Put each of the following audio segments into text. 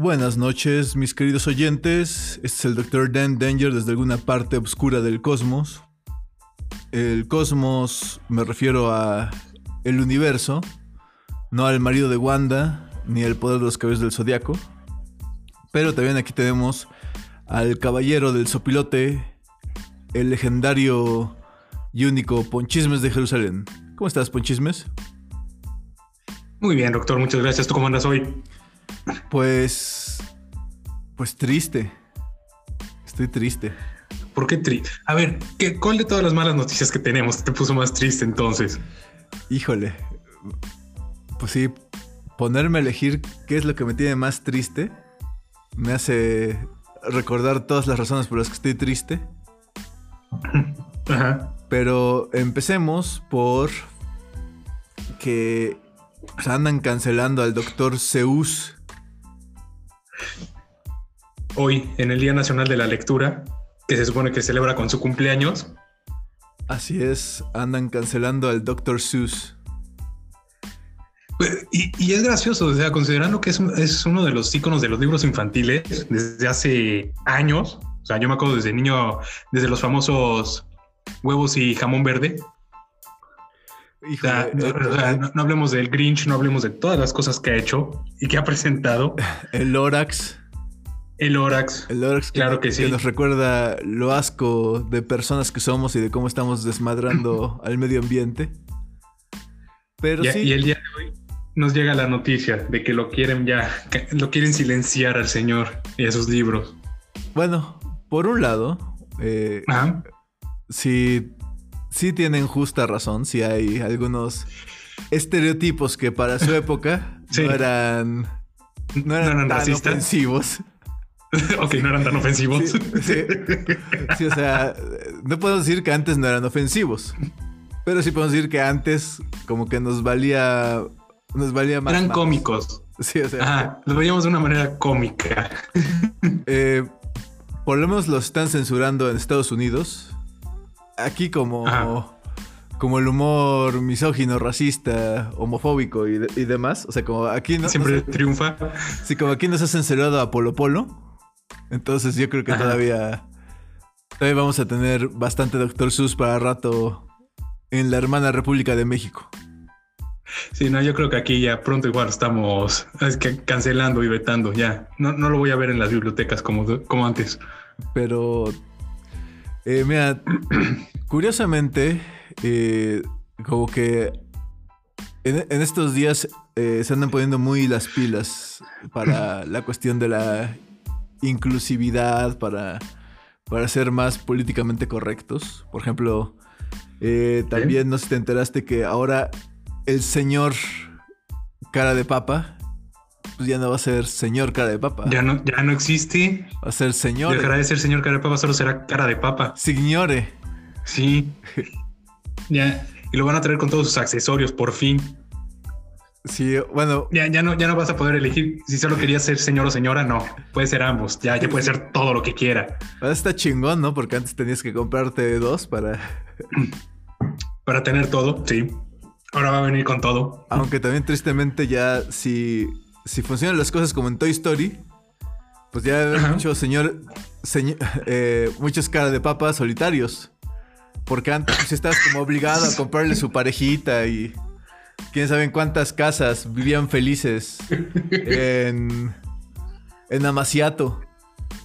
Buenas noches, mis queridos oyentes. Este es el Dr. Dan Danger desde alguna parte oscura del cosmos. El cosmos me refiero a el universo, no al marido de Wanda ni al poder de los cabellos del zodiaco. Pero también aquí tenemos al caballero del sopilote, el legendario y único Ponchismes de Jerusalén. ¿Cómo estás, Ponchismes? Muy bien, doctor, muchas gracias. ¿Tú cómo andas hoy? Pues. Pues triste. Estoy triste. ¿Por qué triste? A ver, ¿qué, ¿cuál de todas las malas noticias que tenemos te puso más triste entonces? Híjole. Pues sí, ponerme a elegir qué es lo que me tiene más triste me hace recordar todas las razones por las que estoy triste. Ajá. Pero empecemos por que andan cancelando al doctor Zeus. Hoy, en el Día Nacional de la Lectura, que se supone que celebra con su cumpleaños. Así es, andan cancelando al doctor Zeus. Pues, y, es gracioso, o sea, considerando que es, es uno de los iconos de los libros infantiles desde hace años. O sea, yo me acuerdo desde niño, desde los famosos huevos y jamón verde. Eh, no, hablemos del Grinch, no hablemos de todas las cosas que ha hecho y que ha presentado. El Lorax. El Lorax. El Lorax, claro que, sí. Que nos recuerda lo asco de personas que somos y de cómo estamos desmadrando al medio ambiente. Pero sí. Y el día de hoy nos llega la noticia de que lo quieren ya, lo quieren silenciar al señor y a sus libros. Bueno, por un lado, eh, sí, sí tienen justa razón, si hay algunos estereotipos que para su época no eran, no eran, tan ofensivos. ok, no eran tan ofensivos. Sí, o sea, no puedo decir que antes no eran ofensivos. Pero sí podemos decir que antes como que nos valía nos valía más. Eran cómicos. Sí, o sea. Ajá, los veíamos de una manera cómica. Eh, por lo menos los están censurando en Estados Unidos. Aquí como, como el humor misógino, racista, homofóbico y, demás. O sea, como aquí no... Siempre triunfa. Sí, como aquí nos ha censurado a Polo Polo. Entonces yo creo que todavía... Todavía vamos a tener bastante Doctor Sus para rato en la hermana República de México. Sí, no, yo creo que aquí ya pronto igual estamos cancelando y vetando, ya. No, no lo voy a ver en las bibliotecas como, como antes. Pero, eh, mira, curiosamente, eh, como que en, estos días eh, se andan poniendo muy las pilas para la cuestión de la inclusividad, para, para ser más políticamente correctos. Por ejemplo, también no sé si te enteraste que ahora el señor cara de papa pues ya no va a ser señor cara de papa. Ya no, ya no existe. Va a ser señor. Dejará de ser señor cara de papa, solo será cara de papa. Signore. Sí. ya. Y lo van a traer con todos sus accesorios, por fin. Sí, bueno. Ya, ya, no, ya no vas a poder elegir si solo querías ser señor o señora, no. Puede ser ambos. Ya, ya puede ser todo lo que quiera. Está chingón, ¿no? Porque antes tenías que comprarte dos para. para tener todo, sí. Ahora va a venir con todo. Aunque también tristemente ya si, si funcionan las cosas como en Toy Story, pues ya hay muchos señor, eh, muchos cara de papas solitarios. Porque antes pues, estabas como obligado a comprarle su parejita y quién sabe en cuántas casas vivían felices en, en Amaciato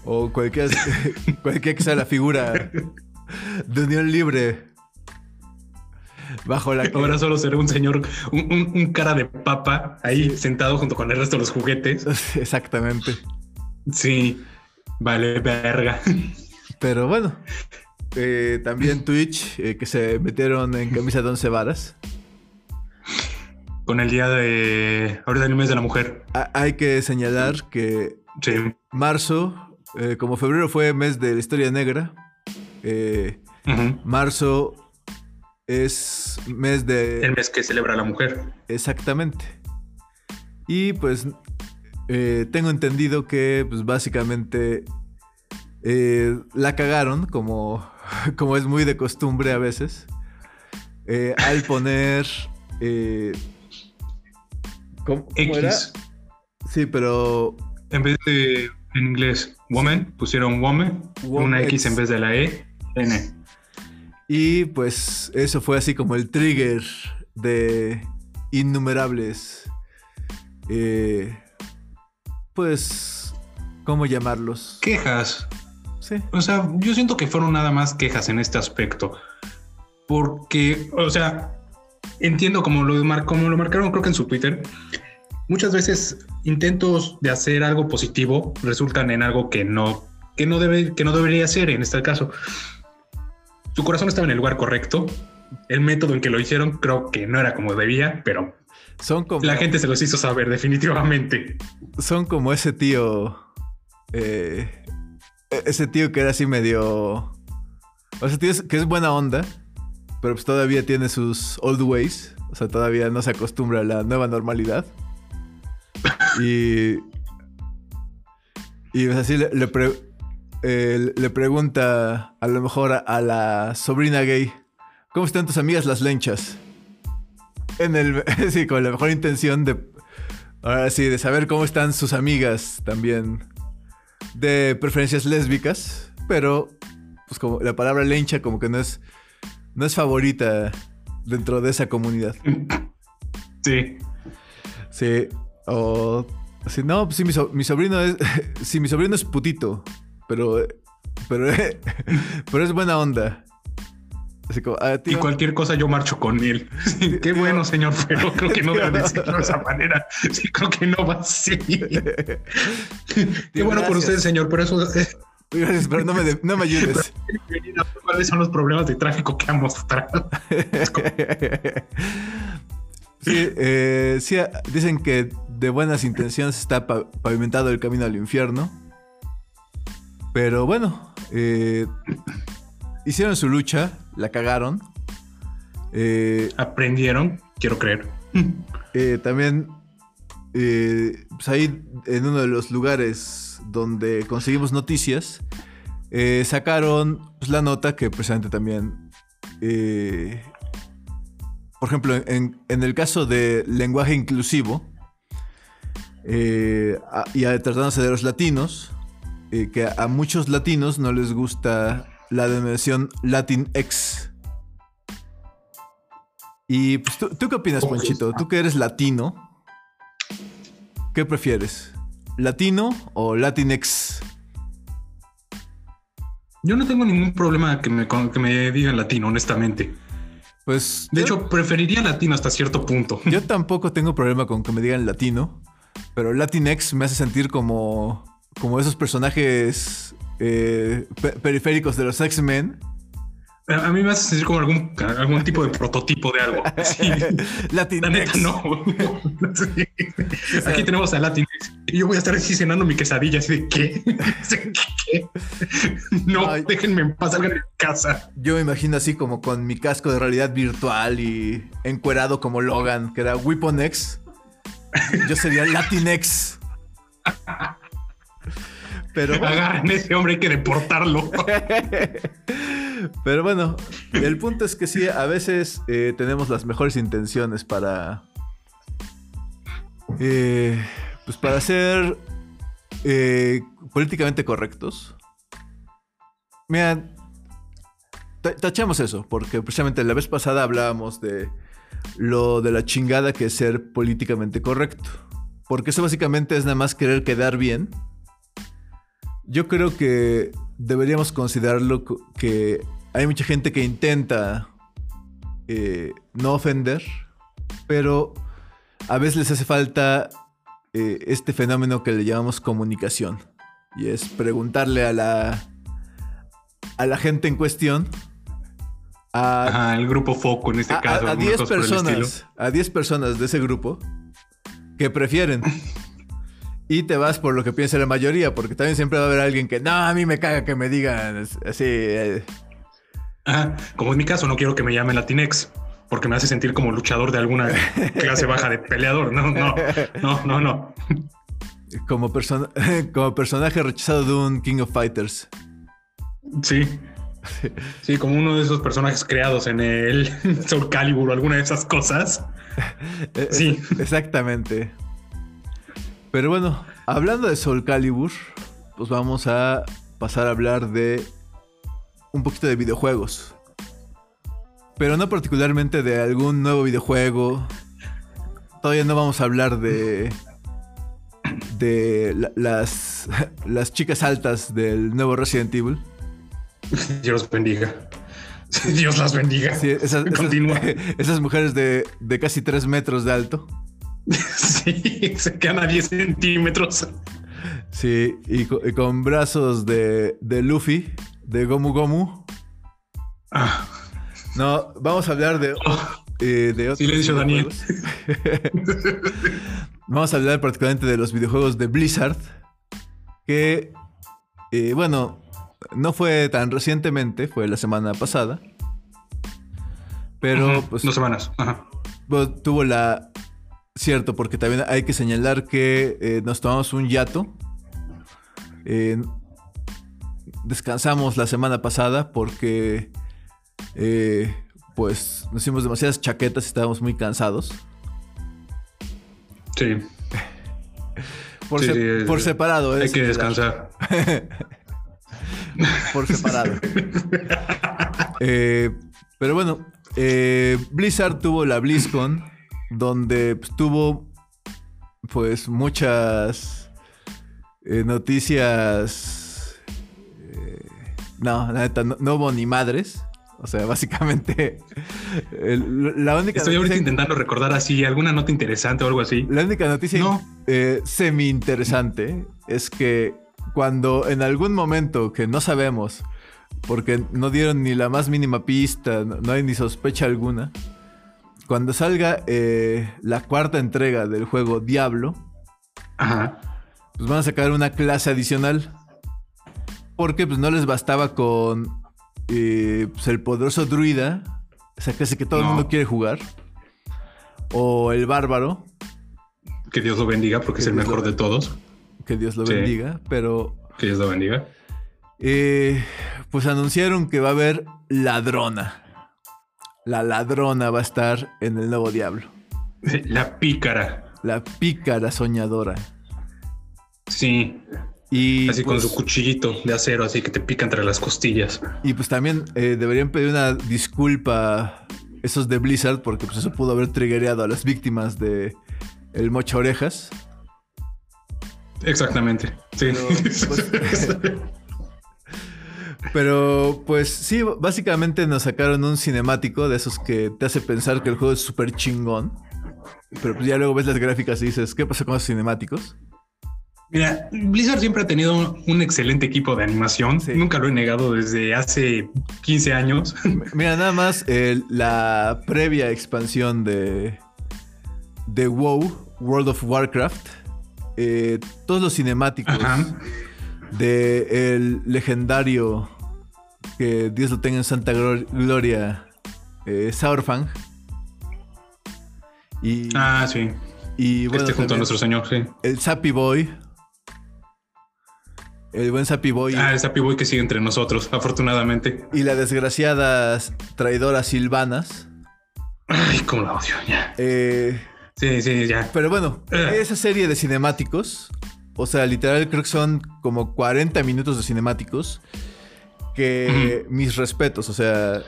o cualquier, cualquier que sea la figura de unión libre bajo la Ahora solo será un señor, un, cara de papa ahí sentado junto con el resto de los juguetes. Exactamente. Sí, vale, verga. Pero bueno, eh, también Twitch, eh, que se metieron en camisa de once varas. Con el día de. Ahorita el mes de la mujer. hay que señalar que marzo, eh, como febrero fue mes de la historia negra, marzo es mes de... El mes que celebra la mujer. Exactamente. Y pues eh, tengo entendido que pues básicamente eh, la cagaron como, como es muy de costumbre a veces. Eh, al poner... ¿Cómo, X. Sí, pero En vez de en inglés woman, pusieron woman, una X en vez de la E, N. Y pues eso fue así como el trigger de innumerables, eh, pues, ¿cómo llamarlos? Quejas. Sí. O sea, yo siento que fueron nada más quejas en este aspecto. Porque, o sea, entiendo como lo, como lo marcaron creo que en su Twitter, muchas veces intentos de hacer algo positivo resultan en algo que no, que no, debe, que no debería ser en este caso. Su corazón estaba en el lugar correcto. El método en que lo hicieron creo que no era como debía, pero son como, la gente se los hizo saber definitivamente. Son como ese tío, eh, ese tío que era así medio, o ese tío que es buena onda, pero pues todavía tiene sus old ways, o sea, todavía no se acostumbra a la nueva normalidad. Y. Y pues así le, le, pregunta a lo mejor a, la sobrina gay: ¿Cómo están tus amigas las lenchas? En el. sí, con la mejor intención de. Ahora sí, de saber cómo están sus amigas también. De preferencias lésbicas. Pero. Pues como la palabra lencha, como que no es. No es favorita dentro de esa comunidad. Sí. Sí. O así, no, pues sí, mi, sobrino es. sí, mi sobrino es putito. Pero. Pero, pero es buena onda. Así como, ah, y cualquier cosa yo marcho con él. qué bueno, señor, pero creo que no debe decirlo de esa manera. Sí, creo que no va así. qué bueno por usted, señor, pero eso. Gracias, pero no me, no me ayudes. ¿Cuáles son los problemas de tráfico que han mostrado? sí, eh, sí, dicen que de buenas intenciones está pavimentado el camino al infierno. Pero bueno, eh, hicieron su lucha, la cagaron. Eh, Aprendieron, quiero creer. Eh, también, pues ahí en uno de los lugares donde conseguimos noticias, sacaron pues, la nota que precisamente también por ejemplo, en, el caso de lenguaje inclusivo, eh, y tratándose de los latinos, eh, que a muchos latinos no les gusta la denominación Latinx. Y pues, ¿tú, qué opinas, Ponchito? Tú que eres latino, ¿qué prefieres? ¿Latino o Latinx? Yo no tengo ningún problema que me, que me digan latino, honestamente. Pues. De hecho, preferiría latino hasta cierto punto. Yo tampoco tengo problema con que me digan latino. Pero Latinx me hace sentir como, como esos personajes eh, periféricos de los X-Men. A mí me hace sentir como algún, algún tipo de prototipo de algo. Sí. Latinx. no. Aquí tenemos a Latinx. Y yo voy a estar así cenando mi quesadilla, así de ¿qué? ¿Qué? No, déjenme en paz, salgan de casa. Yo me imagino así como con mi casco de realidad virtual y encuerado como Logan, que era Weapon X. Yo sería Latinex. Pero agarren ese hombre, hay que deportarlo. Pero bueno, el punto es que sí, a veces eh, tenemos las mejores intenciones para. Eh, pues para ser eh, políticamente correctos. Mira, tachamos eso, porque precisamente la vez pasada hablábamos de lo de la chingada que es ser políticamente correcto. Porque eso básicamente es nada más querer quedar bien. Yo creo que deberíamos considerarlo que hay mucha gente que intenta eh, no ofender, pero a veces les hace falta eh, este fenómeno que le llamamos comunicación. Y es preguntarle a la, a la gente en cuestión a, el grupo foco en este caso. A 10 personas, a 10 personas de ese grupo que prefieren. y te vas por lo que piensa la mayoría, porque también siempre va a haber alguien que, no, a mí me caga que me digan así. Eh". como en mi caso, no quiero que me llamen Latinex, porque me hace sentir como luchador de alguna clase baja de peleador. No, no, no, no, no. Como, persona como personaje rechazado de un King of Fighters. Sí. Sí, como uno de esos personajes creados en el Soul Calibur o alguna de esas cosas. Sí. Exactamente. Pero bueno, hablando de Soul Calibur, pues vamos a pasar a hablar de un poquito de videojuegos. Pero no particularmente de algún nuevo videojuego. Todavía no vamos a hablar de. de las, las chicas altas del nuevo Resident Evil. Dios bendiga. Dios las bendiga. Sí, esas, esas, mujeres de, de, casi 3 metros de alto. Sí, se quedan a 10 centímetros. Sí, y con, brazos de, de, Luffy, de Gomu Gomu. Ah. No, vamos a hablar de, oh. eh, de otros Silencio, Daniel. vamos a hablar particularmente de los videojuegos de Blizzard. Que, eh, bueno, no fue tan recientemente, fue la semana pasada. Pero, pues. Dos semanas. Ajá. Pues, tuvo la. Cierto, porque también hay que señalar que eh, nos tomamos un yato. descansamos la semana pasada porque. Eh, pues nos hicimos demasiadas chaquetas y estábamos muy cansados. Sí. por, por separado. Hay que descansar. por separado. Eh, pero bueno, eh, Blizzard tuvo la BlizzCon, donde pues, tuvo pues muchas eh, noticias. no, la neta, no, hubo ni madres. O sea, básicamente. la única Estoy ahorita intentando recordar así alguna nota interesante o algo así. La única noticia semi interesante es que cuando en algún momento que no sabemos, porque no dieron ni la más mínima pista, no, hay ni sospecha alguna, cuando salga eh, la cuarta entrega del juego Diablo, pues van a sacar una clase adicional. Porque pues no les bastaba con eh, pues, el poderoso druida, esa clase que todo el mundo quiere jugar, o el bárbaro. Que Dios lo bendiga porque es el mejor de todos que Dios lo bendiga, pero... Que Dios lo bendiga. Eh, pues anunciaron que va a haber ladrona. La ladrona va a estar en el nuevo diablo. La pícara. La pícara soñadora. Sí. Y así con pues su cuchillito de acero, así que te pica entre las costillas. Y pues también eh, deberían pedir una disculpa esos de Blizzard, porque pues eso pudo haber triggereado a las víctimas de el mocha orejas. Exactamente. Sí. Pero pues, sí, básicamente nos sacaron un cinemático de esos que te hace pensar que el juego es súper chingón. Pero pues ya luego ves las gráficas y dices, ¿qué pasa con los cinemáticos? Mira, Blizzard siempre ha tenido un excelente equipo de animación. Nunca lo he negado desde hace 15 años. Mira, nada más la previa expansión de, de WoW, World of Warcraft eh, todos los cinemáticos de el legendario que Dios lo tenga en santa gloria eh, Saurfang y ah sí. y bueno, este junto a nuestro señor sí. el Sappy Boy. El buen Sappy Boy. Ah el Sappy Boy que sigue entre nosotros afortunadamente. Y la desgraciada traidora Silvanas. Ay cómo la odio ya. Eh Sí, sí, ya. Pero bueno, eh. esa serie de cinemáticos, o sea, literal creo que son como 40 minutos de cinemáticos, que mis respetos, o sea...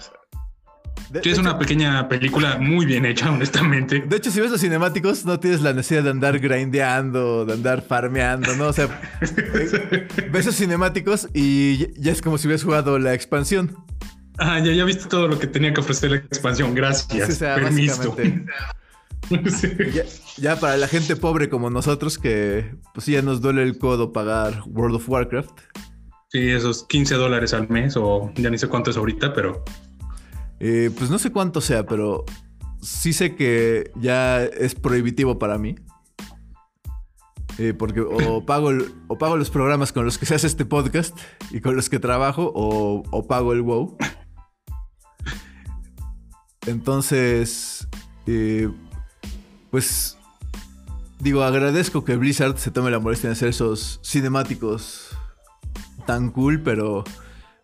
es una pequeña película muy bien hecha, honestamente. De hecho, si ves los cinemáticos, no tienes la necesidad de andar grindeando, de andar farmeando, ¿no? O sea, ves los cinemáticos y ya es como si hubieras jugado la expansión. Ah, ya, ya viste todo lo que tenía que ofrecer la expansión. Gracias. O sea, Permiso. Ya, para la gente pobre como nosotros, que pues ya nos duele el codo pagar World of Warcraft. Sí, esos 15 dólares al mes, o ya ni sé cuánto es ahorita, pero. Eh, pues no sé cuánto sea, pero sí sé que ya es prohibitivo para mí. Eh, porque o pago, o pago los programas con los que se hace este podcast y con los que trabajo, o, o pago el WoW. Entonces, eh, pues digo, agradezco que Blizzard se tome la molestia de hacer esos cinemáticos tan cool, pero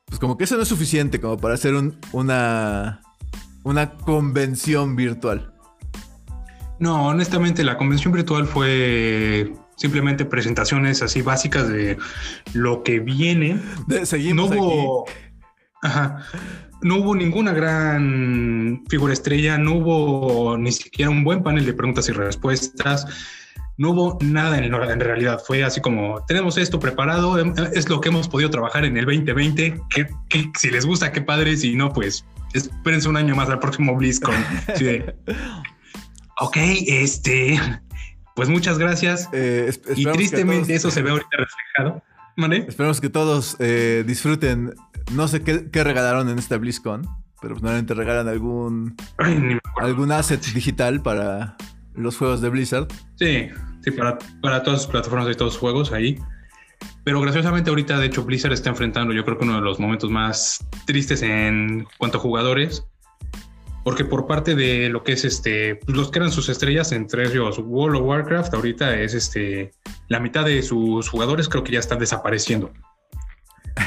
pues como que eso no es suficiente como para hacer una, una convención virtual. No, honestamente la convención virtual fue simplemente presentaciones así básicas de lo que viene. seguimos no hubo, no hubo ninguna gran figura estrella, no hubo ni siquiera un buen panel de preguntas y respuestas. No hubo nada en, en realidad. Fue así como tenemos esto preparado. Em, es lo que hemos podido trabajar en el 2020. Que, si les gusta, qué padre. Si no, pues espérense un año más al próximo BlizzCon. ok, este, pues muchas gracias. Eh, y tristemente eso se ve ahorita reflejado. ¿Vale? Esperemos que todos eh, disfruten. No sé qué, regalaron en esta BlizzCon, pero normalmente regalan algún, algún asset digital para los juegos de Blizzard. Sí, sí, para, para todas las plataformas y todos los juegos ahí. Pero graciosamente ahorita, de hecho, Blizzard está enfrentando yo creo que uno de los momentos más tristes en cuanto a jugadores porque por parte de lo que es este, pues, los que eran sus estrellas entre ellos World of Warcraft, ahorita es este, la mitad de sus jugadores creo que ya están desapareciendo.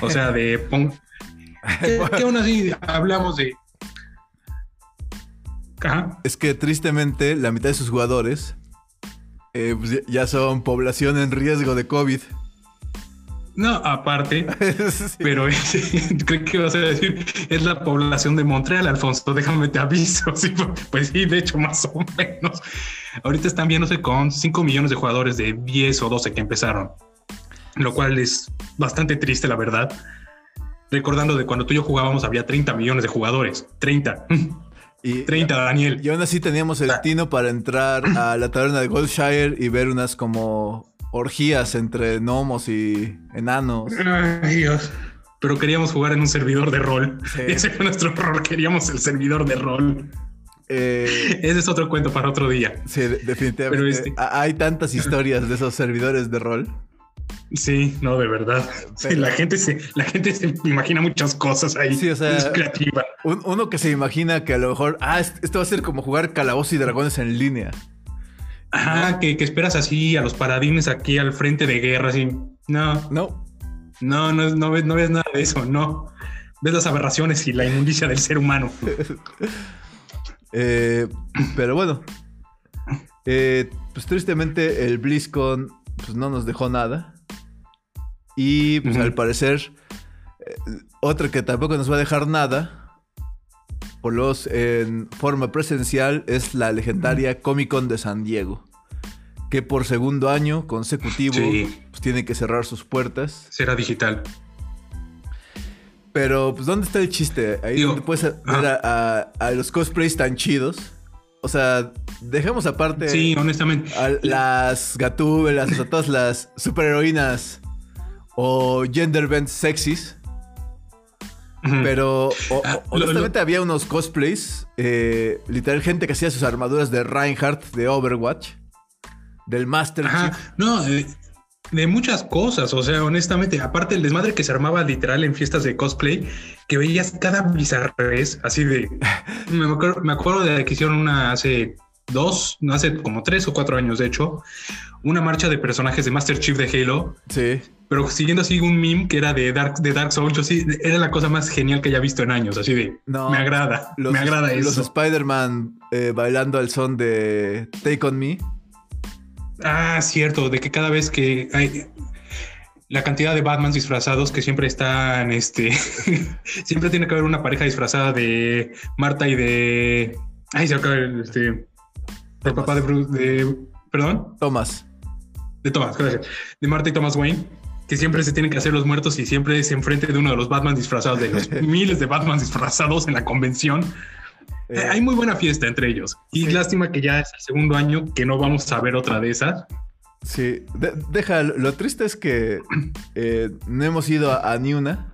O sea, de que, aún así hablamos de. Es que tristemente la mitad de sus jugadores eh, pues, ya son población en riesgo de COVID. No, aparte, pero creo que vas a decir, es la población de Montreal, Alfonso, déjame te aviso. pues sí, de hecho, más o menos. Ahorita están viéndose con 5 millones de jugadores de 10 o 12 que empezaron, lo cual es bastante triste, la verdad. Recordando de cuando tú y yo jugábamos, había 30 millones de jugadores. 30. Y, 30, Daniel. Y aún así teníamos el tino para entrar a la taberna de Goldshire y ver unas como orgías entre gnomos y enanos. Ay, Dios. Pero queríamos jugar en un servidor de rol. Ese fue nuestro error. Queríamos el servidor de rol. Eh, Ese es otro cuento para otro día. Sí, definitivamente. Este hay tantas historias de esos servidores de rol. Sí, no, de verdad. la gente se, la gente se imagina muchas cosas ahí. Sí, o sea, es creativa. uno que se imagina que a lo mejor, ah, esto va a ser como jugar calabozos y dragones en línea. Ajá, que, esperas así a los paradines aquí al frente de guerra, así. No. No. No, no, no, ves, no ves nada de eso, no. Ves las aberraciones y la inmundicia del ser humano. Eh, pero bueno. Eh, pues tristemente el BlizzCon pues, no nos dejó nada. Y pues al parecer, eh, otro que tampoco nos va a dejar nada por los en forma presencial es la legendaria Comic Con de San Diego, que por segundo año consecutivo pues, tiene que cerrar sus puertas. Será digital. Pero, pues, ¿dónde está el chiste? Ahí donde puedes ver ah. a, los cosplays tan chidos. O sea, dejemos aparte. Sí, honestamente. A las gatúbelas, a todas las superheroínas o gender bends sexys. Pero ah, honestamente había unos cosplays, eh, literal gente que hacía sus armaduras de Reinhardt de Overwatch, del Master Chief. No, de muchas cosas, o sea, honestamente, aparte el desmadre que se armaba literal en fiestas de cosplay, que veías cada bizarrez, así de... me, acuerdo, me acuerdo de que hicieron una hace dos, no hace como tres o cuatro años, de hecho, una marcha de personajes de Master Chief de Halo. Sí pero siguiendo así un meme que era de Dark, de Dark Souls, sí, era la cosa más genial que haya visto en años, así de, me agrada, me agrada eso. Los Spider-Man eh, bailando al son de Take On Me. Ah, cierto, de que cada vez que hay la cantidad de Batman disfrazados que siempre están, este, siempre tiene que haber una pareja disfrazada de Marta y de, ay, se acaba este, el papá de Bruce, de, perdón. Thomas. De Thomas, gracias. De Marta y Thomas Wayne que siempre se tienen que hacer los muertos y siempre se enfrente de uno de los Batman disfrazados, de los miles de Batman disfrazados en la convención. Eh, hay muy buena fiesta entre ellos. Y lástima que ya es el segundo año que no vamos a ver otra de esas. Sí, deja, lo triste es que eh, no hemos ido a, ni una.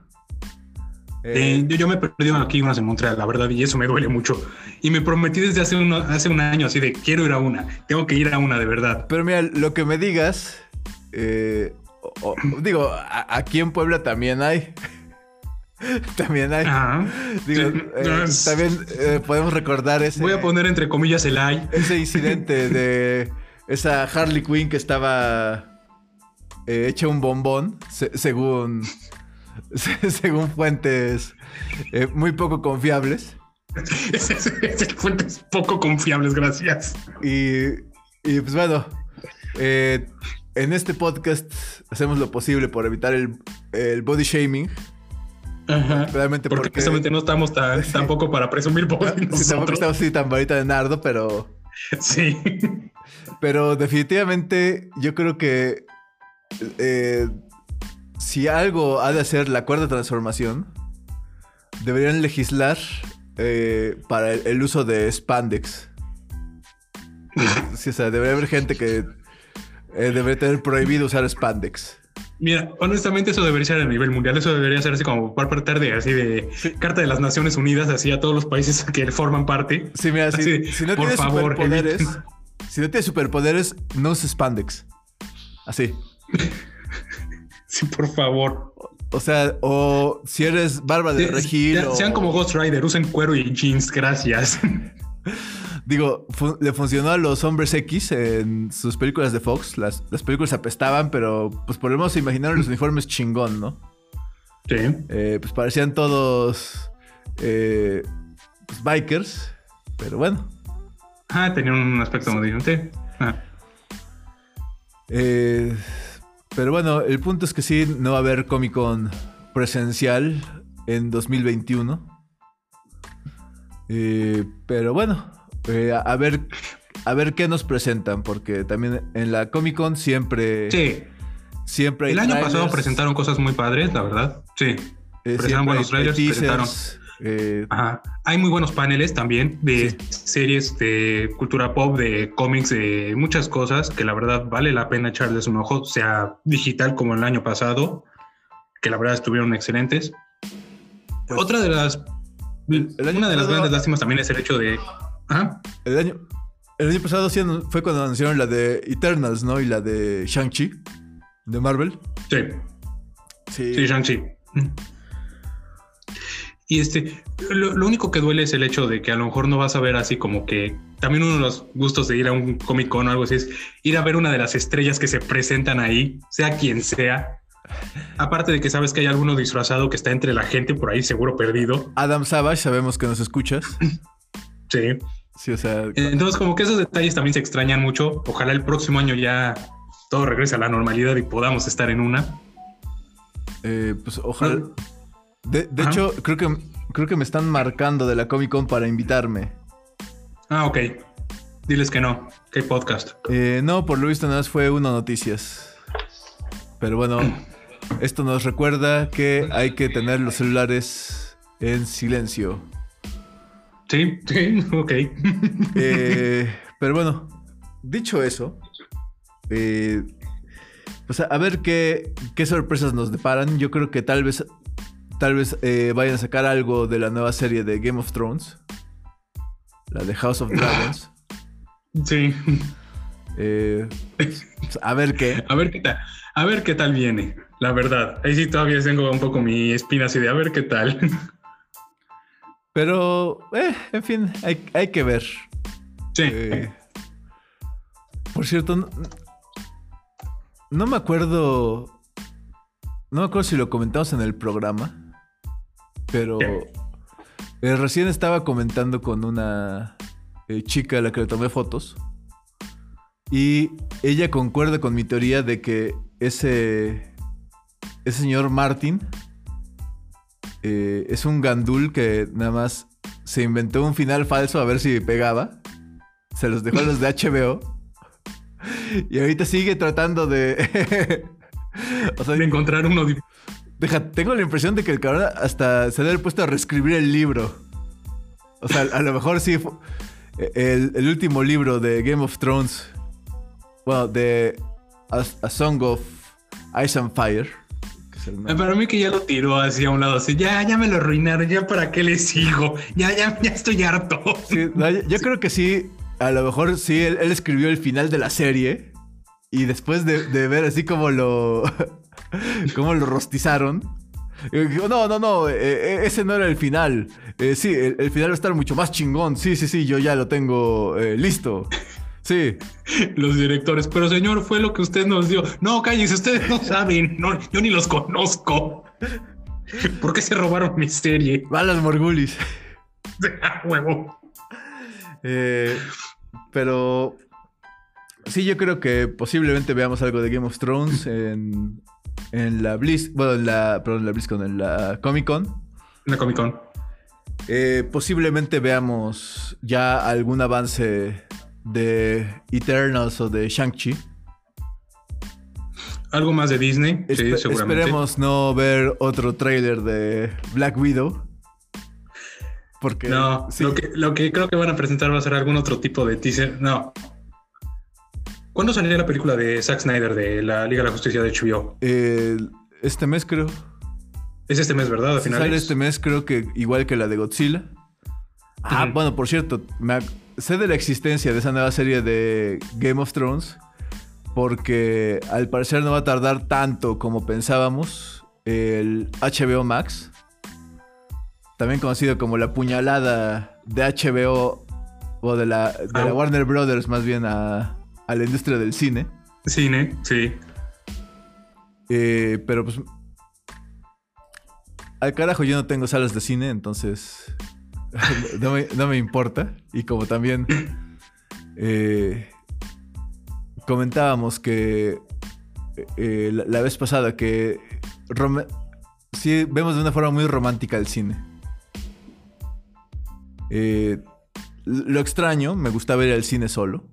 Eh, yo, me he perdido aquí unas en Montreal, la verdad, y eso me duele mucho. Y me prometí desde hace, hace un año así de quiero ir a una, tengo que ir a una de verdad. Pero mira, lo que me digas, digo, aquí en Puebla también hay. también hay. Eh, también eh, podemos recordar ese. Voy a poner entre comillas el hay. Ese incidente de esa Harley Quinn que estaba eh, hecha un bombón, según, según fuentes muy poco confiables. fuentes poco confiables, gracias. Y, y pues bueno, en este podcast hacemos lo posible por evitar el, el body shaming. Ajá. Realmente porque, precisamente no estamos tan, tampoco para presumir body. Sí, tampoco estamos así tan varita de nardo, pero. Sí. Pero definitivamente yo creo que eh, si algo ha de hacer la cuarta transformación, deberían legislar eh, para el, uso de spandex. sí, o sea, debería haber gente que eh, debería tener prohibido usar spandex. Mira, honestamente eso debería ser a nivel mundial, eso debería ser así como por parte de así de Carta de las Naciones Unidas, así a todos los países que forman parte. Sí, mira, si, no tienes superpoderes, si no tienes superpoderes, no uses spandex. Así. sí, por favor. O sea, o si eres barba de regil. Sean como Ghost Rider, usen cuero y jeans, gracias. Digo, le funcionó a los hombres X en sus películas de Fox. Las, películas apestaban, pero pues por lo menos se imaginaron los uniformes chingón, ¿no? Sí. Eh, pues parecían todos eh, pues, bikers, pero bueno. Ah, tenían un aspecto muy diferente. Ah. Eh, pero bueno, el punto es que sí, no va a haber Comic Con presencial en 2021. Eh, pero bueno, eh, a, ver, a ver qué nos presentan, porque también en la Comic Con siempre. Sí. Siempre hay El año pasado presentaron cosas muy padres, la verdad. Sí. presentaron buenos trailers, presentaron. Hay muy buenos paneles también de series de cultura pop, de cómics, de muchas cosas que la verdad vale la pena echarles un ojo, sea digital como el año pasado, que la verdad estuvieron excelentes. Pues Otra de las. Una de las grandes lástimas también es el hecho de. El año. El año pasado fue cuando anunciaron la de Eternals, ¿no? Y la de Shang-Chi, de Marvel. Sí. Sí, sí Shang-Chi. Y este, lo, único que duele es el hecho de que a lo mejor no vas a ver así como que también uno de los gustos de ir a un Comic Con o algo así es ir a ver una de las estrellas que se presentan ahí, sea quien sea. Aparte de que sabes que hay alguno disfrazado que está entre la gente por ahí seguro perdido. Adam Savage, sabemos que nos escuchas. Sí. Sí, o sea. Entonces, como que esos detalles también se extrañan mucho. Ojalá el próximo año ya todo regrese a la normalidad y podamos estar en una. Eh, pues ojalá. De, hecho, creo que, creo que me están marcando de la Comic Con para invitarme. Ah, ok. Diles que no, que hay podcast. Eh, no, por lo visto nada más fue una noticias. Pero bueno, esto nos recuerda que hay que tener los celulares en silencio. Sí, sí, ok. Eh, pero bueno, dicho eso, eh, pues a, ver qué, qué sorpresas nos deparan. Yo creo que tal vez Tal vez eh, vayan a sacar algo de la nueva serie de Game of Thrones. La de House of Dragons. Sí. Eh, pues, a ver qué. A ver qué tal. A ver qué tal viene. La verdad. Ahí sí todavía tengo un poco mi espina así de a ver qué tal. Pero, eh, en fin, hay, que ver. Sí. por cierto, no, no me acuerdo. No me acuerdo si lo comentamos en el programa. Pero eh, recién estaba comentando con una eh, chica a la que le tomé fotos. Y ella concuerda con mi teoría de que ese, ese señor Martin eh, es un gandul que nada más se inventó un final falso a ver si pegaba. Se los dejó a los de HBO. Y ahorita sigue tratando de... de encontrar uno Deja, tengo la impresión de que el cabrón hasta se debe haber puesto a reescribir el libro. O sea, a lo mejor sí. El, el último libro de Game of Thrones. Bueno, de a, Song of Ice and Fire. Para mí que ya lo tiró así a un lado, así, ya, ya me lo arruinaron, ya para qué le sigo, ya, ya, ya estoy harto. yo, creo que sí, a lo mejor sí, él, escribió el final de la serie y después de, de ver así como lo, cómo lo rostizaron. No, no, no, eh, eh, ese no era el final. Eh, sí, el, final va a estar mucho más chingón. Sí, sí, sí, yo ya lo tengo listo. Sí. Los directores, pero señor, fue lo que usted nos dio. No, cállese, ustedes no saben. No, yo ni los conozco. ¿Por qué se robaron mi serie? Balas Morgulis. huevo. pero. Sí, yo creo que posiblemente veamos algo de Game of Thrones en, en la Blizz, bueno, en la, perdón, en la BlizzCon, en la Comic Con. En la Comic Con. Eh, posiblemente veamos ya algún avance de Eternals o de Shang-Chi. Algo más de Disney, sí, seguramente. Esperemos no ver otro trailer de Black Widow. Porque. No, lo, que, lo que creo que van a presentar va a ser algún otro tipo de teaser. No. ¿Cuándo salió la película de Zack Snyder de la Liga de la Justicia de HBO? este mes, creo. Es este mes, ¿verdad? Al final. Sale este mes, creo que igual que la de Godzilla. Ah, bueno, por cierto, sé de la existencia de esa nueva serie de Game of Thrones porque al parecer no va a tardar tanto como pensábamos el HBO Max, también conocido como la puñalada de HBO o de la, ah. Warner Brothers más bien a, la industria del cine. Cine, sí. Eh, pero pues al carajo yo no tengo salas de cine, entonces no, me, importa. Y como también eh, comentábamos que eh, la, vez pasada que sí vemos de una forma muy romántica el cine. Eh, lo extraño, me gusta ver el cine solo.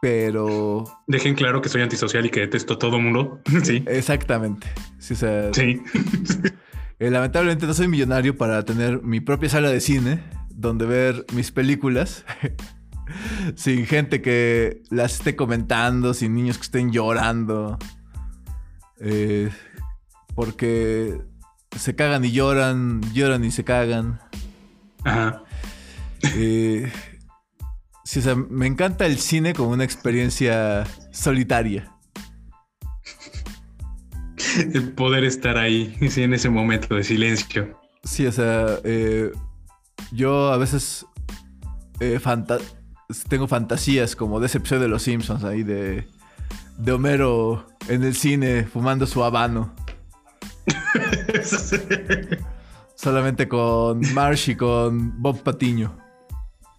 Pero. Dejen claro que soy antisocial y que detesto a todo mundo. sí. Exactamente. Sí. sí. Eh, lamentablemente no soy millonario para tener mi propia sala de cine donde ver mis películas. sin gente que las esté comentando, sin niños que estén llorando. Eh, porque se cagan y lloran, lloran y se cagan. Ajá. Eh, sí, o sea, me encanta el cine como una experiencia solitaria. El poder estar ahí, sí, en ese momento de silencio. Sí, o sea, eh, yo a veces eh, tengo fantasías como de ese episodio de Los Simpsons ahí de, de Homero en el cine fumando su habano. Solamente con Marsh y con Bob Patiño.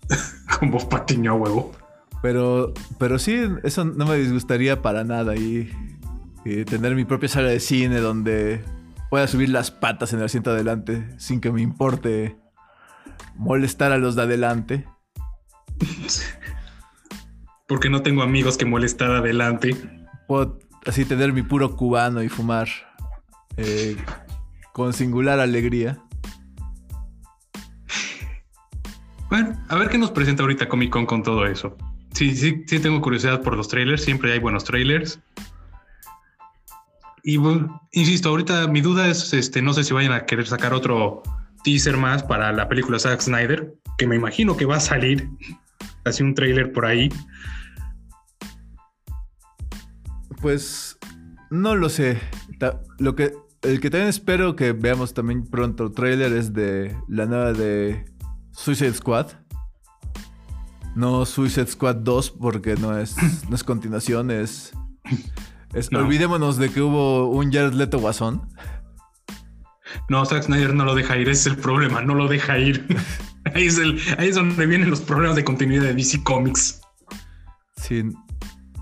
con Bob Patiño, huevo. Pero, pero sí, eso no me disgustaría para nada. Y, y, tener mi propia sala de cine donde pueda subir las patas en el asiento adelante sin que me importe molestar a los de adelante. Porque no tengo amigos que molestar adelante. Puedo así tener mi puro cubano y fumar eh, con singular alegría. Bueno, a ver qué nos presenta ahorita Comic Con con todo eso. Sí, sí, sí tengo curiosidad por los trailers, siempre hay buenos trailers. Y insisto, ahorita mi duda es, este, no sé si vayan a querer sacar otro teaser más para la película Zack Snyder, que me imagino que va a salir así un trailer por ahí. Pues no lo sé. Lo que el que también espero que veamos también pronto trailer es de la nueva de Suicide Squad. No Suicide Squad 2 porque no es, no es continuación, es... Olvidémonos de que hubo un Jared Leto guasón. No, Zack Snyder no lo deja ir, ese es el problema, no lo deja ir. ahí, es el, ahí es donde vienen los problemas de continuidad de DC Comics. Sí.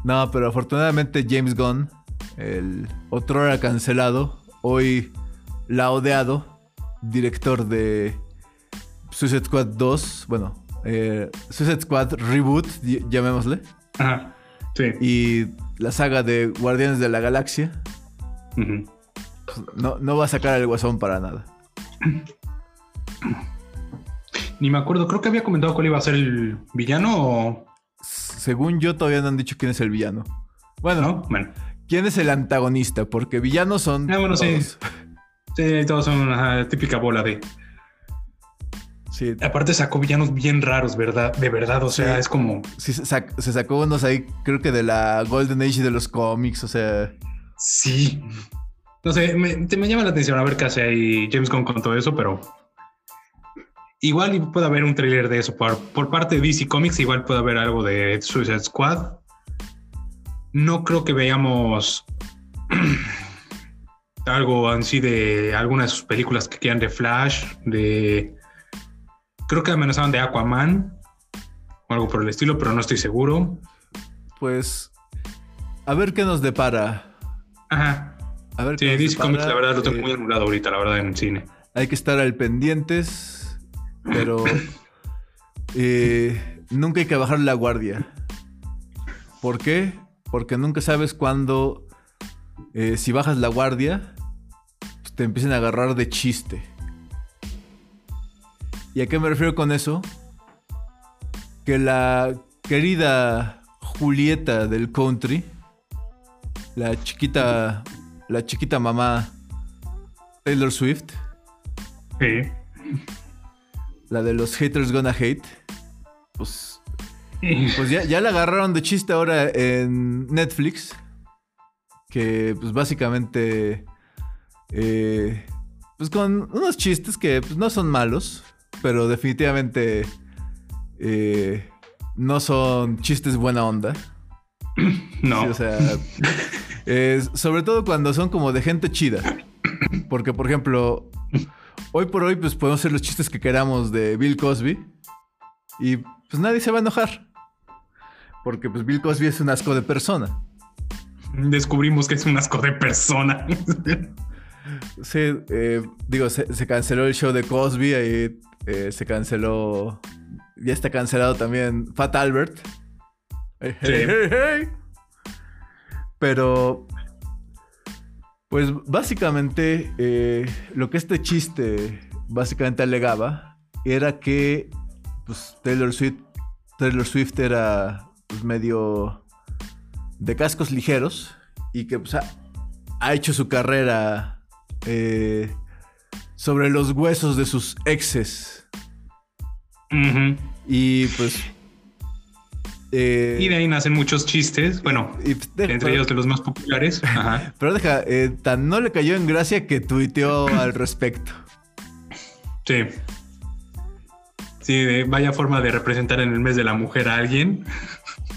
No, pero afortunadamente James Gunn, el otro era cancelado, hoy laudeado, director de Suicide Squad 2, bueno, eh, Suicide Squad Reboot, llamémosle. Ajá, sí. Y la saga de Guardianes de la Galaxia. no, no va a sacar el guasón para nada. Ni me acuerdo, creo que había comentado cuál iba a ser el villano o... Según yo, todavía no han dicho quién es el villano. Bueno, bueno. ¿quién es el antagonista? Porque villanos son. Ah, bueno, sí. Sí, todos son una típica bola de. Sí. Aparte sacó villanos bien raros, ¿verdad? De verdad, o sea, es como... Sí, se, sacó unos ahí, creo que de la Golden Age de los cómics, o sea... Sí. No sé, me, me llama la atención a ver qué hace ahí James Gunn con todo eso, pero... Igual puede haber un tráiler de eso por, por parte de DC Comics, igual puede haber algo de Suicide Squad. No creo que veamos algo así de alguna de sus películas que quedan de Flash, de Creo que amenazaban de Aquaman o algo por el estilo, pero no estoy seguro. pues a ver qué nos depara. Ajá. A ver sí, DC Comics, la verdad, lo tengo muy anulado ahorita, la verdad, en el cine. Hay que estar al pendientes, pero eh, nunca hay que bajar la guardia. ¿Por qué? Porque nunca sabes cuándo, eh, si bajas la guardia, pues te empiezan a agarrar de chiste. ¿Y a qué me refiero con eso? Que la querida Julieta del country, la chiquita, la chiquita mamá Taylor Swift, sí. la de los haters gonna hate, pues, pues ya, ya la agarraron de chiste ahora en Netflix, que pues básicamente, eh, pues con unos chistes que pues, no son malos, pero definitivamente eh, no son chistes buena onda. No. o sea, sobre todo cuando son como de gente chida. Porque, por ejemplo, hoy por hoy, pues podemos hacer los chistes que queramos de Bill Cosby. Y pues nadie se va a enojar. Porque pues Bill Cosby es un asco de persona. Descubrimos que es un asco de persona. sí, eh, digo, se, se, canceló el show de Cosby, ahí eh, se canceló. Ya está cancelado también Fat Albert. Pero. Pues básicamente eh, lo que este chiste básicamente alegaba era que pues, Taylor Swift, Taylor Swift era pues, medio de cascos ligeros y que pues, ha, hecho su carrera eh, sobre los huesos de sus exes. Y pues. Eh, y de ahí nacen muchos chistes. Bueno, entre ellos de los más populares. Pero deja, eh, tan no le cayó en gracia que tuiteó al respecto. Sí. Sí, vaya forma de representar en el mes de la mujer a alguien.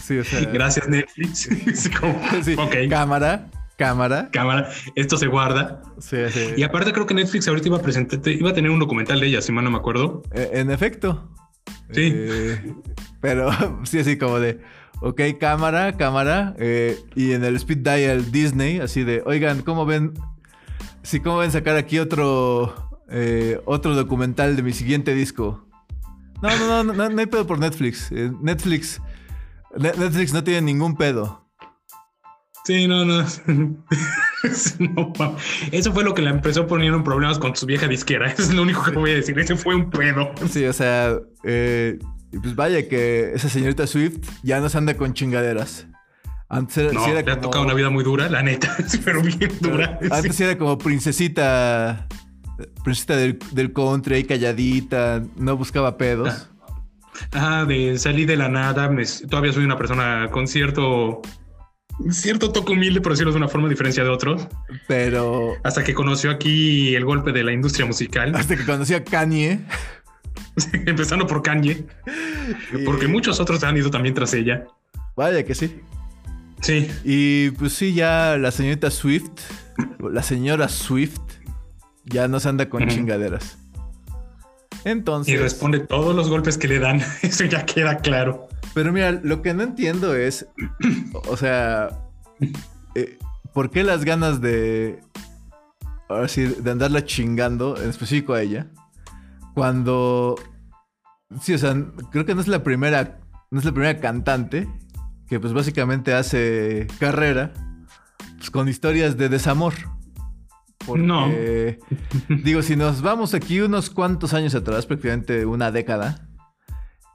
Sí, o sea. Gracias, Netflix. sí, Cámara cámara. Cámara. Esto se guarda. Sí, sí. Y aparte creo que Netflix ahorita iba a presentar, iba a tener un documental de ella, si mal no me acuerdo. Eh, en efecto. Sí. Eh, pero sí, así como de, ok, cámara, cámara. Eh, y en el speed dial Disney, así de, oigan, ¿cómo ven? Sí, ¿cómo ven sacar aquí otro, otro documental de mi siguiente disco? No, no, no, no, no hay pedo por Netflix. Netflix, Netflix no tiene ningún pedo. Sí, no, no. Eso fue lo que la empezó poniendo en problemas con su vieja disquera. Eso es lo único que voy a decir. Ese fue un pedo. Sí, o sea, eh, pues vaya que esa señorita Swift ya no se anda con chingaderas. Antes era, no, le ha tocado una vida muy dura, la neta, pero bien dura. Antes era como princesita, princesita del, del country, ahí calladita, no buscaba pedos. Ah, de salir de la nada, todavía soy una persona con cierto cierto toque humilde, por decirlo de una forma, diferencia de otros. Pero. Hasta que conoció aquí el golpe de la industria musical. Hasta que conoció a Kanye. Empezando por Kanye. Porque muchos otros han ido también tras ella. Vaya que sí. Sí. Y pues sí, ya la señorita Swift, la señora Swift, ya no se anda con chingaderas. Entonces. Y responde todos los golpes que le dan. Eso ya queda claro. Pero mira, lo que no entiendo es, o sea, eh, ¿por qué las ganas de, ahora sí, de andarla chingando, en específico a ella, cuando, sí, o sea, creo que no es la primera, no es la primera cantante que pues básicamente hace carrera pues, con historias de desamor. Porque, no. digo, si nos vamos aquí unos cuantos años atrás, prácticamente una década,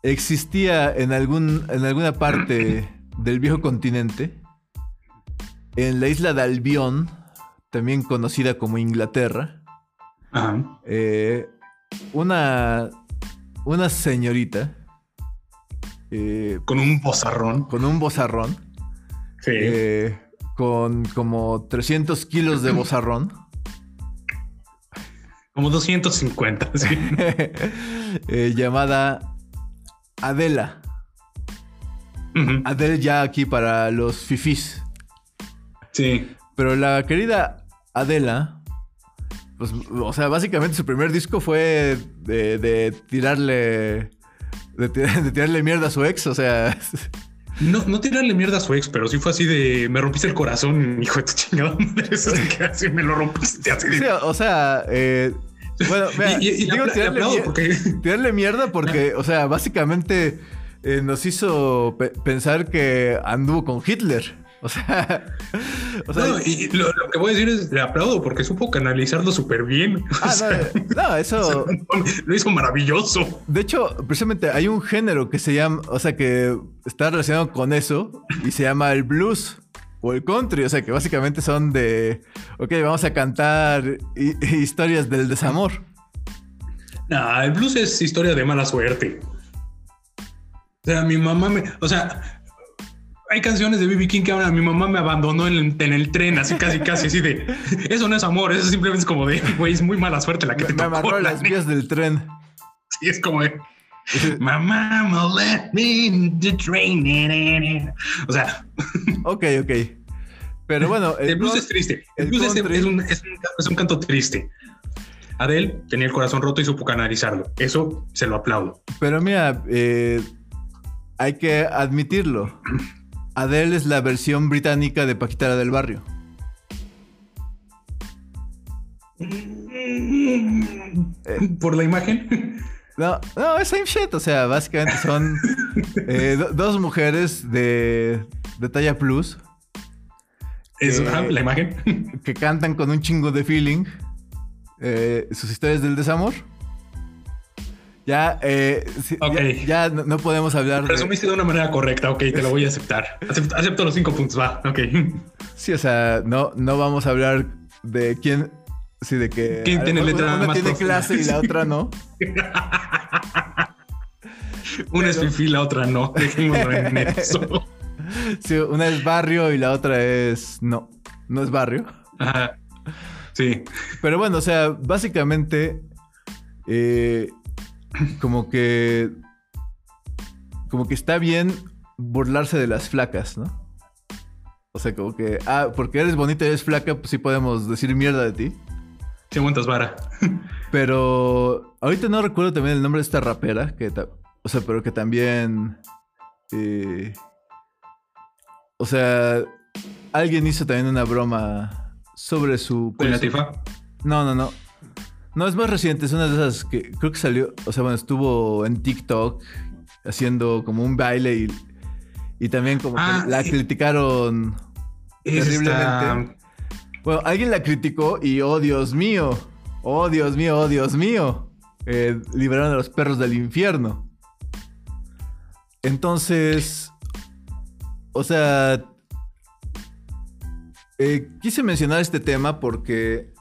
existía en, algún, en alguna parte del viejo continente, en la isla de Albión, también conocida como Inglaterra, eh, una, una señorita. Eh, con un bozarrón. Con un bozarrón. Sí. Eh, con como 300 kilos de bozarrón. Como 250, sí. llamada Adela. Adela ya aquí para los fifis. Sí. Pero la querida Adela, pues, o sea, básicamente su primer disco fue de, tirarle. De, tirarle mierda a su ex, o sea. No, no tirarle mierda a su ex, pero sí fue así de me rompiste el corazón, hijo de tu chingada madre. Eso que así me lo rompiste así Sí, o sea, eh, bueno, mira, y, digo, tirarle, porque... tirarle, mierda porque, o sea, básicamente eh, nos hizo pensar que anduvo con Hitler. O sea, o sea y lo, que voy a decir es le aplaudo porque supo canalizarlo súper bien. Ah, no, eso lo hizo maravilloso. De hecho, precisamente hay un género que se llama, o sea, que está relacionado con eso y se llama el blues o el country. O sea, que básicamente son de, ok, vamos a cantar historias del desamor. No, el blues es historia de mala suerte. O sea, mi mamá me, o sea, hay canciones de BB King que ahora mi mamá me abandonó en, el tren, así casi, casi, así de eso no es amor, eso simplemente es como de güey, es muy mala suerte la que te me amarró las vías del tren. Sí, es como de mamá let me in the train. O sea, ok, ok. Pero bueno, el, blues es triste. El, blues es, un, es, un, canto triste. Adele tenía el corazón roto y supo canalizarlo. Eso se lo aplaudo. Pero mira, eh, hay que admitirlo. Adele es la versión británica de Paquita del Barrio. ¿Por la imagen? No, no, es same shit. O sea, básicamente son eh, dos mujeres de, de talla plus. Es la imagen. Que cantan con un chingo de feeling eh, sus historias del desamor. Ya, eh, ya, no, podemos hablar. Resumiste de... una manera correcta, ok, te lo voy a aceptar. Acepto, los cinco puntos, va, ok. Sí, o sea, no, no vamos a hablar de quién. Sí, de que. ¿Quién tiene letra una tiene clase y la otra no. una es fifi, la otra no. Dejémoslo en eso. Sí, una es barrio y la otra es. No, no es barrio. Ajá. Sí. Pero bueno, o sea, básicamente. Eh, como que. Como que está bien burlarse de las flacas, ¿no? O sea, como que. Ah, porque eres bonita y eres flaca, pues sí podemos decir mierda de ti. Sí, aguantas vara. pero. Ahorita no recuerdo también el nombre de esta rapera. Que o sea, pero que también. Eh, o sea. Alguien hizo también una broma sobre su. ¿Con la tifa? No, no, no. No, es más reciente, es una de esas que creo que salió, o sea, bueno, estuvo en TikTok haciendo como un baile y, también como que ah, la criticaron terriblemente. Bueno, alguien la criticó y oh Dios mío, oh Dios mío, oh Dios mío, eh, liberaron a los perros del infierno. Entonces, o sea, eh, quise mencionar este tema porque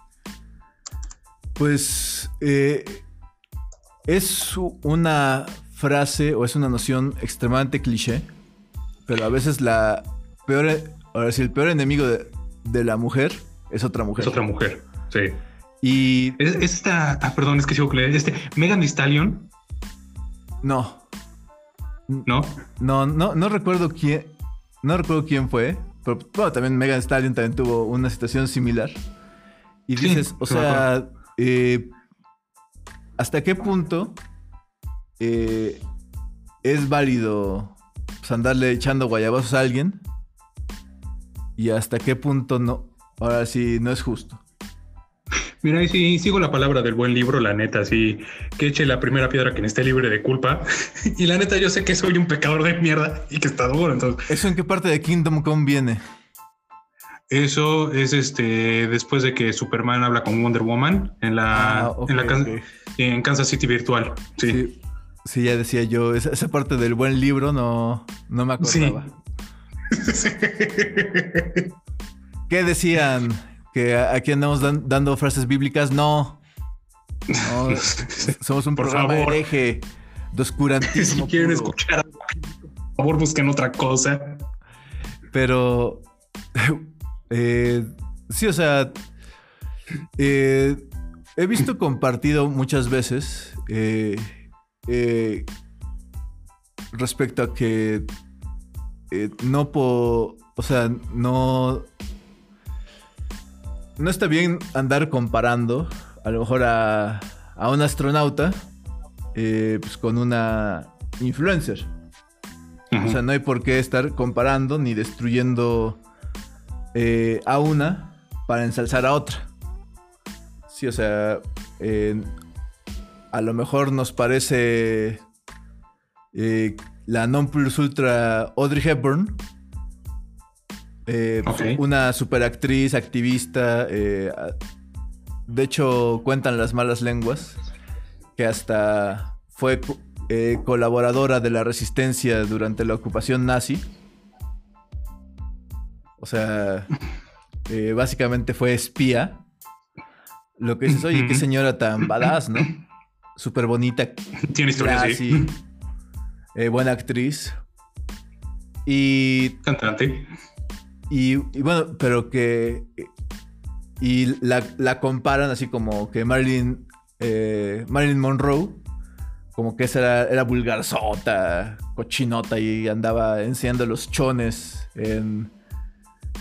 pues eh, es una frase o es una noción extremadamente cliché, pero a veces la peor, ahora sí, el peor enemigo de, la mujer es otra mujer. Es otra mujer, sí. Y esta, ah, perdón, es que sigo que este Megan Thee Stallion. No. ¿No? No, no, no recuerdo quién, no recuerdo quién fue, pero bueno, también Megan Thee Stallion también tuvo una situación similar. Y dices, o sea, eh, ¿Hasta qué punto eh, es válido pues, andarle echando guayabazos a alguien? ¿Y hasta qué punto no? Ahora sí, no es justo. Mira, y sí, sigo la palabra del buen libro, la neta, sí, que eche la primera piedra quien esté libre de culpa. y la neta, yo sé que soy un pecador de mierda y que está duro, entonces. ¿Eso en qué parte de Kingdom Come viene? Eso es este después de que Superman habla con Wonder Woman en la, ah, en, Kansas City virtual. Sí. sí. ya decía yo, esa, parte del buen libro no, no me acordaba. Sí. ¿Qué decían? Que aquí andamos dando frases bíblicas. No. somos un programa favor. hereje de oscurantismo. Si quieren escuchar, por favor, busquen otra cosa. Pero eh, sí, o sea, eh, he visto compartido muchas veces eh, respecto a que no puedo, o sea, no, no está bien andar comparando a lo mejor a, a un astronauta pues con una influencer. O sea, no hay por qué estar comparando ni destruyendo eh, a una para ensalzar a otra. Sí, o sea, a lo mejor nos parece eh, la non plus ultra Audrey Hepburn. Eh, una superactriz, activista. de hecho, cuentan las malas lenguas que hasta fue colaboradora de la resistencia durante la ocupación nazi. O sea, eh, básicamente fue espía. Lo que dices, oye, qué señora tan badass, ¿no? Súper bonita. Tiene historia, sí. Eh, buena actriz. Y. Cantante. Y, bueno, pero que. Y la, comparan así como que Marilyn. Eh, Marilyn Monroe. Como que esa era, era vulgarzota, cochinota y andaba enseñando los chones en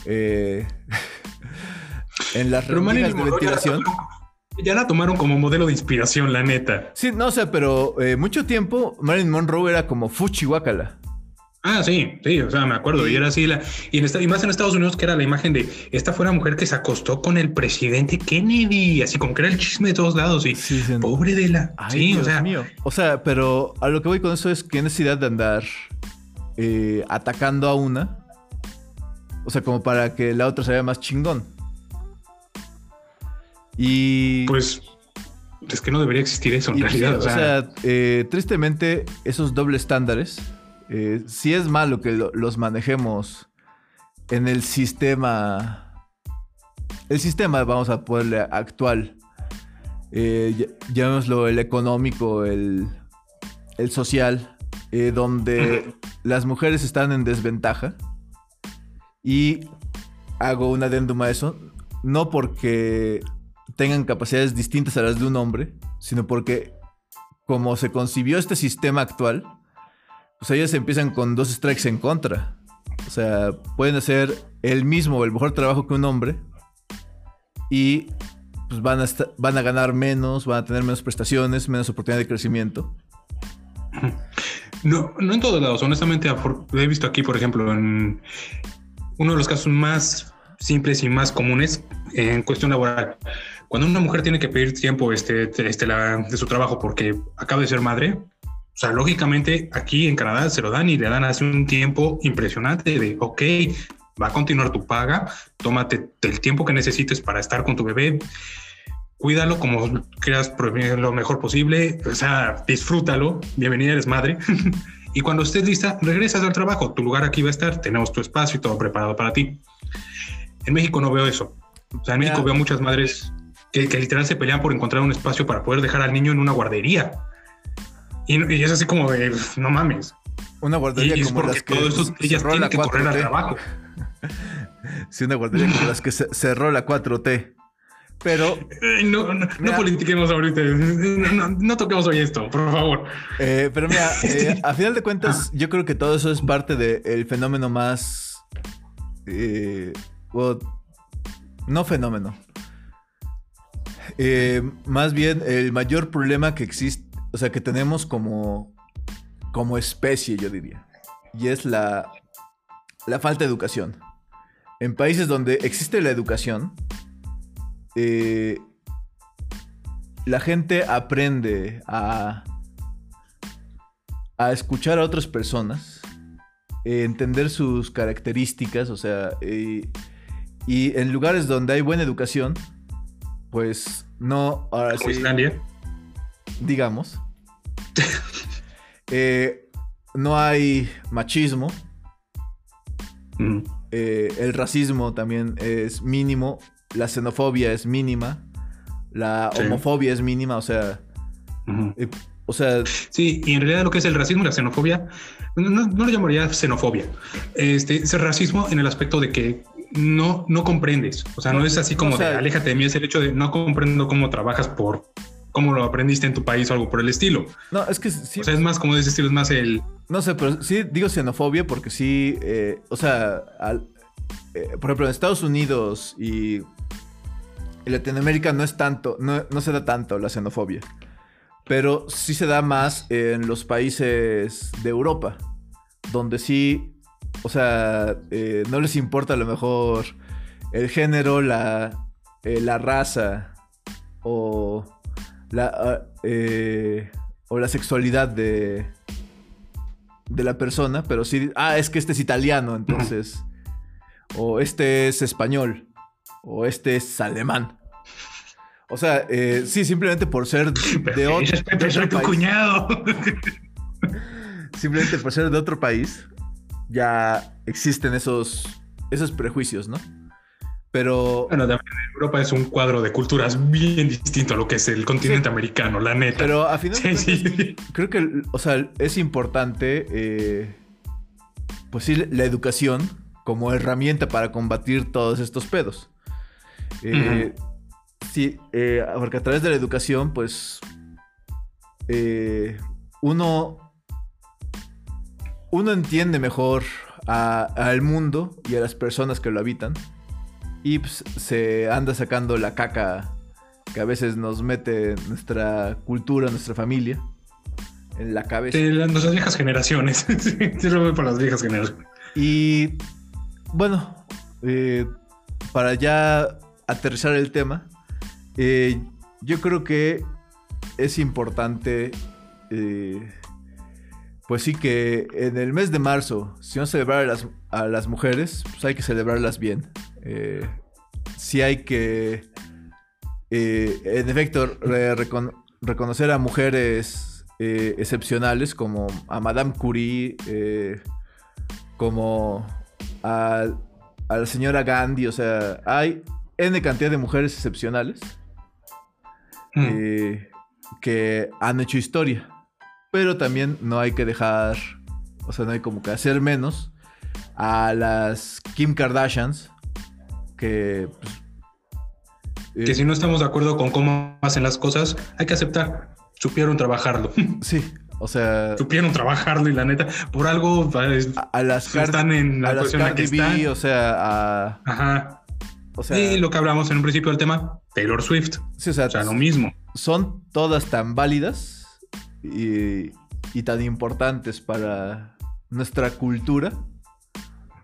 eh, en las reuniones de ventilación. Ya la, tomaron como modelo de inspiración, la neta. Sí, no sé, pero eh, mucho tiempo Marilyn Monroe era como Fuchi Wakala. Ah, sí, sí, o sea, me acuerdo. Y era así, la, y, más en Estados Unidos, que era la imagen de esta fue una mujer que se acostó con el presidente Kennedy, así como que era el chisme de todos lados. Y pobre de la. sí, o sea. O sea, pero a lo que voy con eso es que necesidad de andar eh, atacando a una o sea, como para que la otra se vea más chingón. Y. Pues. Es que no debería existir eso en realidad. o sea, eh, tristemente, esos dobles estándares. Eh, si es malo que los manejemos en el sistema. El sistema, vamos a ponerle actual. Eh, llamémoslo el económico, el, el social, eh, donde las mujeres están en desventaja y hago un adendum a eso, no porque tengan capacidades distintas a las de un hombre, sino porque como se concibió este sistema actual, pues ellas empiezan con dos strikes en contra. O sea, pueden hacer el mismo el mejor trabajo que un hombre y pues van a, van a ganar menos, van a tener menos prestaciones, menos oportunidad de crecimiento. No, no en todos lados. Honestamente, he visto aquí, por ejemplo, en, uno de los casos más simples y más comunes en cuestión laboral. Cuando una mujer tiene que pedir tiempo este, este, de su trabajo porque acaba de ser madre, o sea, lógicamente aquí en Canadá se lo dan y le dan hace un tiempo impresionante de, ok, va a continuar tu paga, tómate el tiempo que necesites para estar con tu bebé, cuídalo como creas lo mejor posible, o sea, disfrútalo, bienvenida, eres madre. Y cuando estés lista, regresas al trabajo. Tu lugar aquí va a estar, tenemos tu espacio y todo preparado para ti. En México no veo eso. O sea, en México veo muchas madres que, que, literal se pelean por encontrar un espacio para poder dejar al niño en una guardería. Y, es así como de, no mames. Una guardería como las que ellas tienen que correr al trabajo. sí, una guardería como las que cerró la 4T. Pero. no, no, politiquemos ahorita. No, toquemos hoy esto, por favor. Eh, pero mira, eh, a final de cuentas, yo creo que todo eso es parte del fenómeno más. Eh, no fenómeno. más bien, el mayor problema que existe, o sea, que tenemos como, como especie, yo diría. Y es la, la falta de educación. En países donde existe la educación, eh, la gente aprende a, a escuchar a otras personas, eh, entender sus características, o sea, eh, y en lugares donde hay buena educación, pues no, ahora sí, digamos, no hay machismo, mm. el racismo también es mínimo. La xenofobia es mínima, la homofobia es mínima, o sea, eh, o sea... Sí, y en realidad lo que es el racismo y la xenofobia, no, lo llamaría xenofobia, este, es el racismo en el aspecto de que no, no comprendes, o sea, no es así como de aléjate de mí, es el hecho de no comprendo cómo trabajas por cómo lo aprendiste en tu país o algo por el estilo. No, es que sí. O sea, es más como estilo, es más el... No sé, pero sí digo xenofobia porque sí, eh, o sea, eh, por ejemplo, en Estados Unidos y en Latinoamérica no es tanto, no, se da tanto la xenofobia. Pero sí se da más en los países de Europa, donde sí, o sea, eh, no les importa a lo mejor el género, la, la raza o la, ah, eh, o la sexualidad de, de la persona, pero sí, ah, es que este es italiano, entonces, o este es español, o este es alemán. O sea, eh, sí, simplemente por ser de otro, soy tu cuñado. Simplemente por ser de otro país, ya existen esos, esos prejuicios, ¿no? Pero. Bueno, también Europa es un cuadro de culturas bien distinto a lo que es el continente americano, la neta. Pero a final de sí, creo que, o sea, es importante, eh, pues sí, la educación como herramienta para combatir todos estos pedos. Eh, Sí, eh, porque a través de la educación, pues, uno, uno entiende mejor al mundo y a las personas que lo habitan. Y pues, se anda sacando la caca que a veces nos mete nuestra cultura, nuestra familia, en la cabeza. De las, viejas generaciones. sí, lo veo para las viejas generaciones. Y bueno, eh, para ya aterrizar el tema, eh, yo creo que es importante, eh, pues sí que en el mes de marzo, si no celebrar a las, mujeres, pues hay que celebrarlas bien. Eh, sí hay que, en efecto, reconocer a mujeres excepcionales como a Madame Curie, como a, a la señora Gandhi, o sea, hay N cantidad de mujeres excepcionales Mm. Eh, que han hecho historia. Pero también no hay que dejar, o sea, no hay como que hacer menos a las Kim Kardashians, que... Pues, que si no estamos de acuerdo con cómo hacen las cosas, hay que aceptar. Supieron trabajarlo. Sí, o sea. Supieron trabajarlo y la neta, por algo a, las están en la a que o sea, a. Ajá. O sea, y lo que hablamos en un principio del tema, Taylor Swift. Sí, o sea, lo mismo. Son todas tan válidas y, tan importantes para nuestra cultura,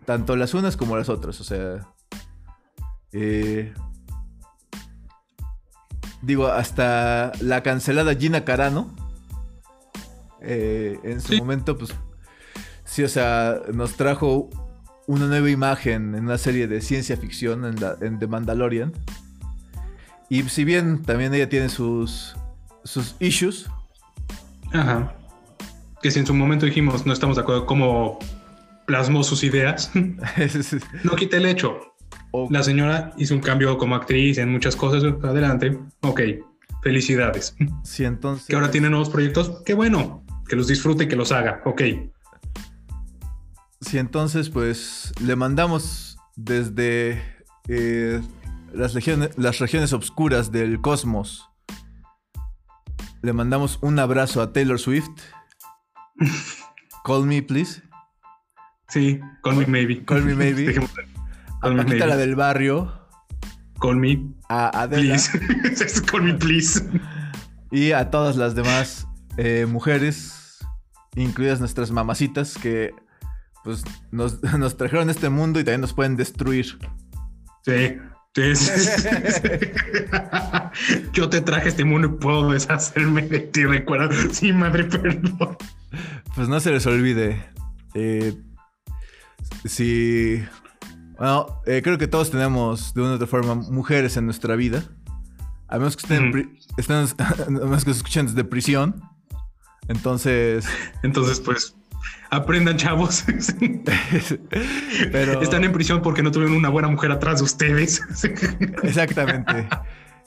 tanto las unas como las otras. O sea, eh, digo, hasta la cancelada Gina Carano, eh, en su momento, pues, sí, o sea, nos trajo una nueva imagen en una serie de ciencia ficción en, en The Mandalorian. Y si bien también ella tiene sus, sus issues. Ajá. Que si en su momento dijimos no estamos de acuerdo cómo plasmó sus ideas, no quite el hecho. La señora hizo un cambio como actriz en muchas cosas. Adelante. Ok. Felicidades. Sí, entonces. Que ahora tiene nuevos proyectos. Qué bueno. Que los disfrute y que los haga. Ok. Sí, entonces, pues le mandamos desde eh, las, regiones, las regiones oscuras del cosmos. Le mandamos un abrazo a Taylor Swift. Call me, please. Sí, call me maybe. Call me maybe. a Paquita la del barrio. Call me. A Adela. Please. call me, please. Y a todas las demás eh, mujeres, incluidas nuestras mamacitas, que pues nos, nos trajeron este mundo y también nos pueden destruir. Sí. Sí, Yo te traje este mundo y puedo deshacerme de ti, recuerda. Sí, madre, perdón. Pues no se les olvide. Eh, si. Bueno, eh, creo que todos tenemos de una u otra forma mujeres en nuestra vida. A menos que estén, estén a menos que se escuchen desde prisión. Entonces. Entonces, pues Aprendan, chavos. Pero... Están en prisión porque no tuvieron una buena mujer atrás de ustedes. Exactamente.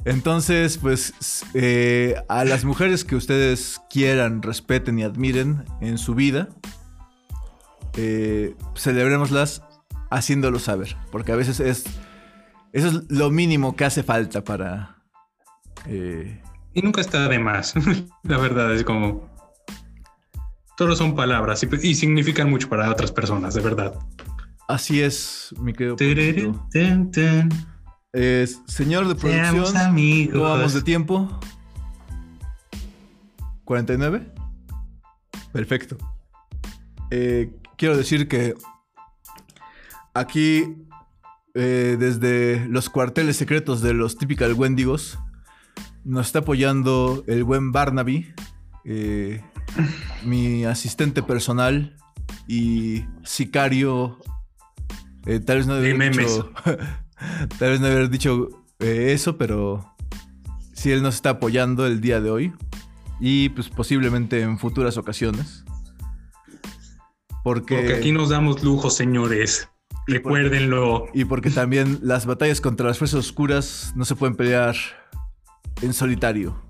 Entonces, pues eh, a las mujeres que ustedes quieran, respeten y admiren en su vida, eh, celebrémoslas haciéndolo saber, porque a veces es eso es lo mínimo que hace falta para. Eh, y nunca está de más. La verdad es como todos son palabras y, significan mucho para otras personas, de verdad. Así es, mi querido. señor de producción, ¿cómo vamos de tiempo? ¿49? Perfecto. Eh, quiero decir que aquí, eh, desde los cuarteles secretos de los Typical Wendigos, nos está apoyando el buen Barnaby, eh, mi asistente personal y sicario. Eh, tal vez no haber dicho, tal vez no haber dicho eso, pero sí él nos está apoyando el día de hoy y pues posiblemente en futuras ocasiones. Porque, aquí nos damos lujo, señores. Recuérdenlo. y porque también las batallas contra las fuerzas oscuras no se pueden pelear en solitario.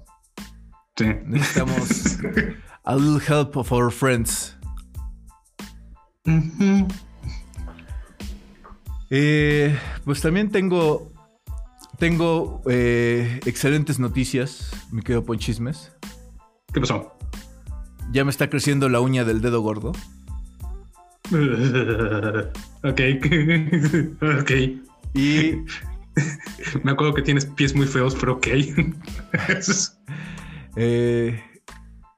Sí. Necesitamos a little help of our friends. Eh, pues también tengo tengo eh, excelentes noticias, mi querido Ponchismes. ¿Qué pasó? Ya me está creciendo la uña del dedo gordo. ok. ok. Y. me acuerdo que tienes pies muy feos, pero ok. Eh,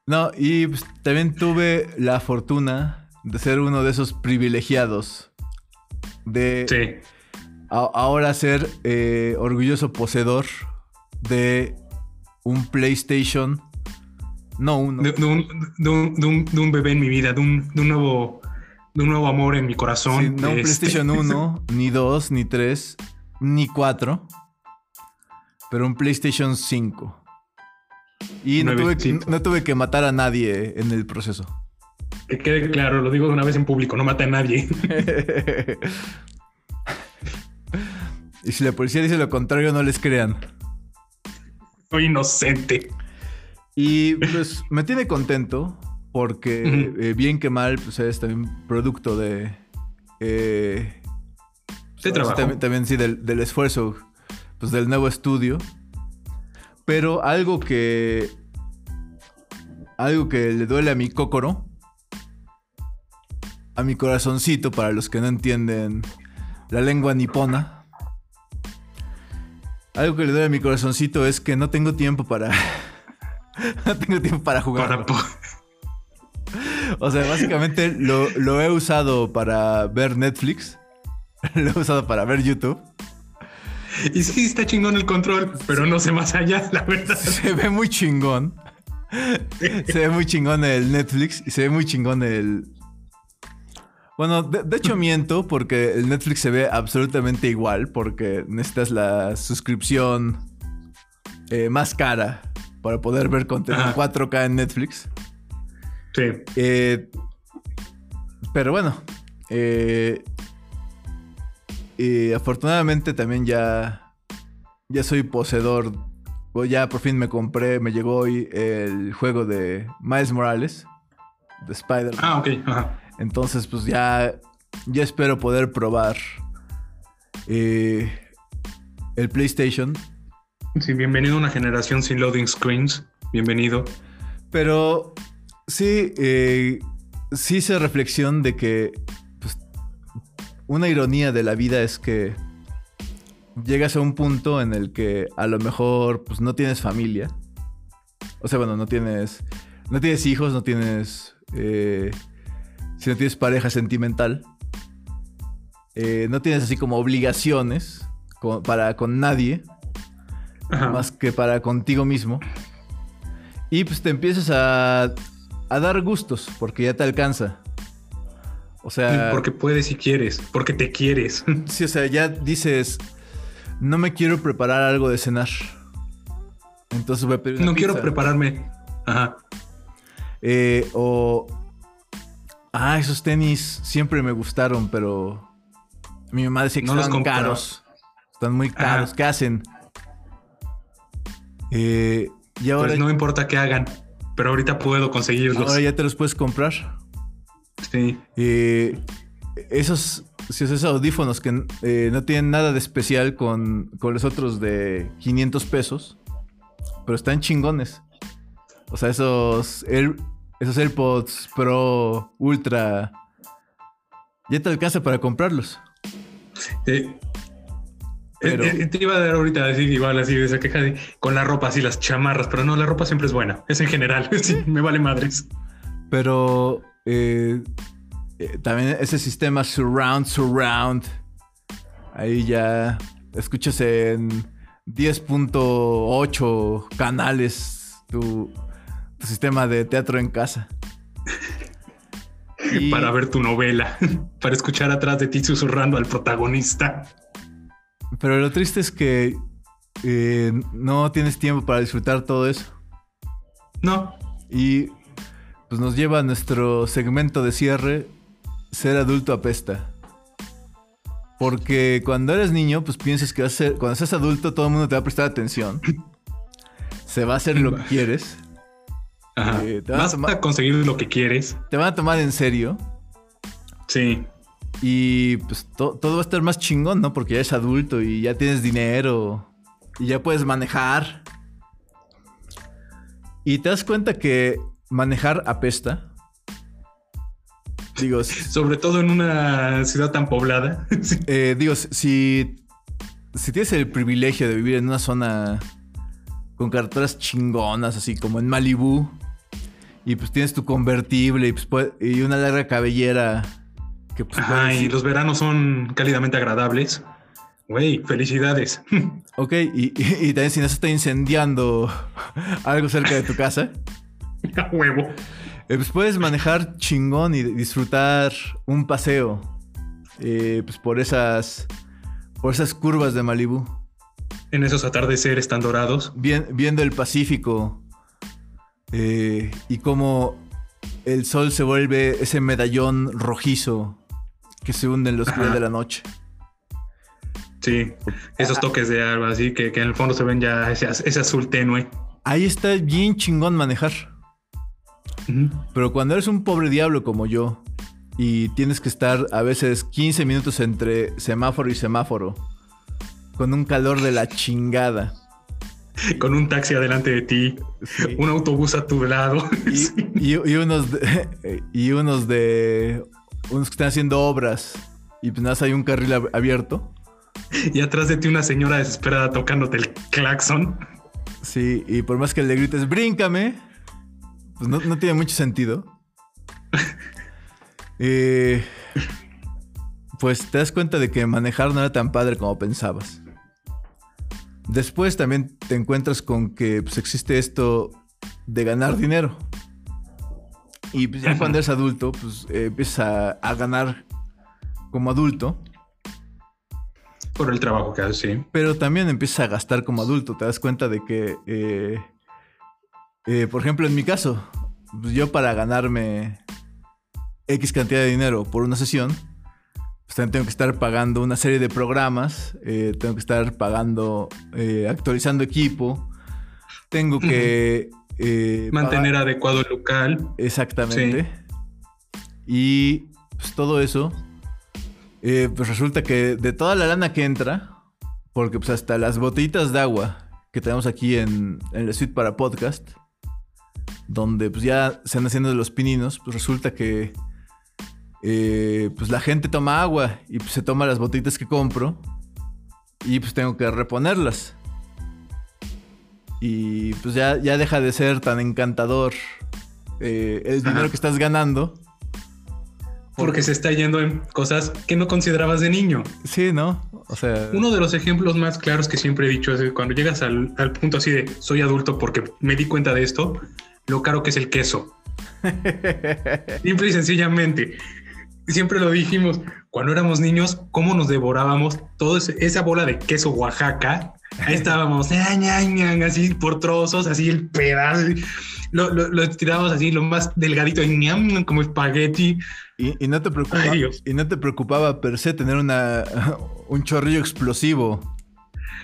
no, y pues, también tuve la fortuna de ser uno de esos privilegiados. De. Sí ahora ser eh, orgulloso poseedor de un PlayStation. No uno. De, un, bebé en mi vida, de un, nuevo, de un nuevo amor en mi corazón. no un este. PlayStation 1, ni 2, ni 3, ni 4. Pero un PlayStation 5. Y no tuve, no tuve, que matar a nadie en el proceso. Que quede claro, lo digo una vez en público, no mate a nadie. Y si la policía dice lo contrario, no les crean. Soy inocente. Y pues me tiene contento porque eh, bien que mal, pues es también producto de... Eh, de trabajo. También, sí, del, esfuerzo pues, del nuevo estudio. Pero algo que... Algo que le duele a mi cócoro. A mi corazoncito, para los que no entienden la lengua nipona. Algo que le doy a mi corazoncito es que no tengo tiempo para. no tengo tiempo para jugar. O sea, básicamente lo, he usado para ver Netflix. lo he usado para ver YouTube. Y sí, está chingón el control, pero no sé más allá, la verdad. Se ve muy chingón. se ve muy chingón el Netflix y se ve muy chingón el, bueno, de, hecho miento porque el Netflix se ve absolutamente igual porque necesitas la suscripción eh, más cara para poder ver contenido en 4K en Netflix. Sí. Eh, pero bueno, eh, y afortunadamente también ya, ya soy poseedor. O ya por fin me compré, me llegó hoy el juego de Miles Morales, de Spider-Man. Ah, ok. Ajá. Entonces, pues ya, ya espero poder probar eh, el PlayStation. Sí, bienvenido a una generación sin loading screens. Bienvenido. Pero sí, eh, sí hice reflexión de que pues, una ironía de la vida es que llegas a un punto en el que a lo mejor pues, no tienes familia. O sea, bueno, no tienes, no tienes hijos, no tienes eh, si no tienes pareja sentimental, eh, no tienes así como obligaciones para con nadie, más que para contigo mismo. Y pues te empiezas a, a dar gustos, porque ya te alcanza. O sea... Porque puedes y quieres, porque te quieres. Sí, o sea, ya dices, no me quiero preparar algo de cenar. Entonces voy a pedir... no quiero prepararme. Ajá. Eh, o Ah, esos tenis siempre me gustaron, pero mi mamá decía que están caros. Están muy caros. ¿Qué hacen? Eh, y ahora... Pues no importa qué hagan, pero ahorita puedo conseguirlos. Ahora ya te los puedes comprar. Sí. Eh, esos, esos audífonos que eh, no tienen nada de especial con, con los otros de 500 pesos, pero están chingones. O sea, esos esos AirPods Pro Ultra, ya te alcanza para comprarlos. Eh, eh, eh, te iba a dar ahorita decir igual así esa queja de con la ropa así las chamarras, pero no, la ropa siempre es buena, es en general, sí, me vale madres. Pero eh, también ese sistema surround, surround. Ahí ya escuchas en 10.8 canales tu, sistema de teatro en casa. Para ver tu novela, para escuchar atrás de ti susurrando al protagonista. Pero lo triste es que eh, no tienes tiempo para disfrutar todo eso. No. Y pues nos lleva a nuestro segmento de cierre, ser adulto apesta. Porque cuando eres niño, pues piensas que ser, cuando seas adulto todo el mundo te va a prestar atención. Se va a hacer lo que quieres. Ajá. Eh, vas a, conseguir lo que quieres. Te van a tomar en serio. Sí. Y pues todo va a estar más chingón, ¿no? Porque ya eres adulto y ya tienes dinero y ya puedes manejar. Y te das cuenta que manejar apesta. Digo, sobre todo en una ciudad tan poblada. eh, digo, si, si tienes el privilegio de vivir en una zona con carreteras chingonas, así como en Malibú, y pues tienes tu convertible y, pues, y una larga cabellera que pues, Ajá, y los veranos son cálidamente agradables. Güey, felicidades. Ok, y, también si no se está incendiando algo cerca de tu casa. A huevo. Eh, pues puedes manejar chingón y disfrutar un paseo. Eh, pues por esas. Por esas curvas de Malibú. En esos atardeceres tan dorados. viendo el Pacífico. Eh, y cómo el sol se vuelve ese medallón rojizo que se hunde en los oscuridad de la noche. Sí, esos toques de agua, así que, en el fondo se ven ya ese, azul tenue. Ahí está bien chingón manejar. Pero cuando eres un pobre diablo como yo y tienes que estar a veces 15 minutos entre semáforo y semáforo, con un calor de la chingada. Con un taxi adelante de ti, un autobús a tu lado. Y, unos y unos de. Unos que están haciendo obras y pues nada, hay un carril abierto. y atrás de ti una señora desesperada tocándote el claxon. Sí, y por más que le grites, bríncame, pues no, tiene mucho sentido. Eh, pues te das cuenta de que manejar no era tan padre como pensabas. Después también te encuentras con que pues, existe esto de ganar dinero. Y pues, ya cuando eres adulto, pues eh, empiezas a ganar como adulto. Por el trabajo que haces, sí. Pero también empiezas a gastar como adulto. Te das cuenta de que, eh, eh, por ejemplo, en mi caso, pues yo para ganarme X cantidad de dinero por una sesión, pues también tengo que estar pagando una serie de programas, eh, tengo que estar pagando, actualizando equipo, tengo que... Mantener adecuado el local. Exactamente. Y pues todo eso eh, pues resulta que de toda la lana que entra, porque pues hasta las botellitas de agua que tenemos aquí en, en la suite para podcast, donde pues ya se han haciendo los pininos, pues resulta que eh, pues la gente toma agua y pues se toma las botellitas que compro y pues tengo que reponerlas. Y pues ya, ya deja de ser tan encantador eh, el dinero que estás ganando porque se está yendo en cosas que no considerabas de niño. Sí, ¿no? O sea... Uno de los ejemplos más claros que siempre he dicho es cuando llegas al, punto así de soy adulto porque me di cuenta de esto, lo caro que es el queso. Simple y sencillamente. Siempre lo dijimos, cuando éramos niños, cómo nos devorábamos toda esa bola de queso Oaxaca. Ahí estábamos, así por trozos, así el pedazo. Lo, lo, estirábamos así, lo más delgadito, como espagueti. Y, no te preocupaba, y no te preocupaba per se tener una, un chorrillo explosivo.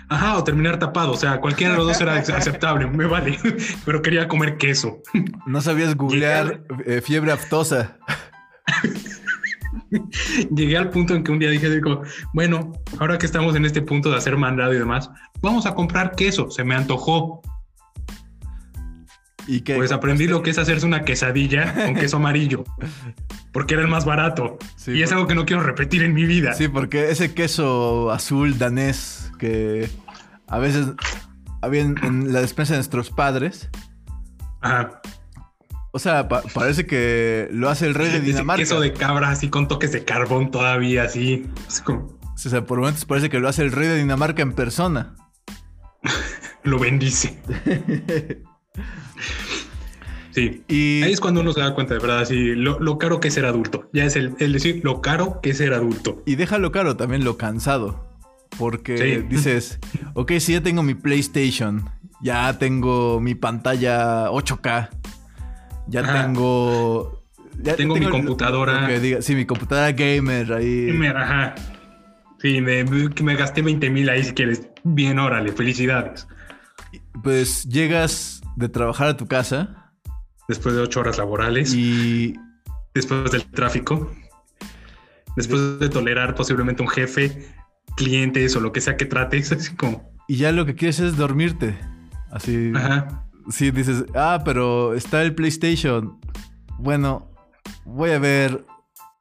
Ajá, o terminar tapado. O sea, cualquiera de los dos era aceptable, me vale. Pero quería comer queso. No sabías googlear eh, fiebre aftosa. Llegué al punto en que un día dije, digo, bueno, ahora que estamos en este punto de hacer mandado y demás, vamos a comprar queso. Se me antojó. ¿Y Pues aprendí lo que es hacerse una quesadilla con queso amarillo. Porque era el más barato. y es algo que no quiero repetir en mi vida. Sí, porque ese queso azul danés que a veces había en, la despensa de nuestros padres. Ajá. O sea, parece que lo hace el rey de Dinamarca. Queso de cabra así con toques de carbón todavía así. O sea, por momentos parece que lo hace el rey de Dinamarca en persona. Lo bendice. sí. Y... Ahí es cuando uno se da cuenta de verdad, así, lo, caro que es ser adulto. Ya es el, decir lo caro que es ser adulto. Y déjalo caro también lo cansado. Porque dices, ok, si ya tengo mi PlayStation, ya tengo mi pantalla 8K, ya tengo. Ya tengo, mi computadora. sí, mi computadora gamer ahí. ajá. Sí, me, me gasté 20 mil ahí si quieres. Bien, órale, felicidades. Pues llegas de trabajar a tu casa. Después de ocho horas laborales. Y. Después del tráfico. Después de tolerar posiblemente un jefe, clientes o lo que sea que trates. Así como. Y ya lo que quieres es dormirte. Así. Ajá. Sí, dices, ah, pero está el PlayStation. Bueno, voy a ver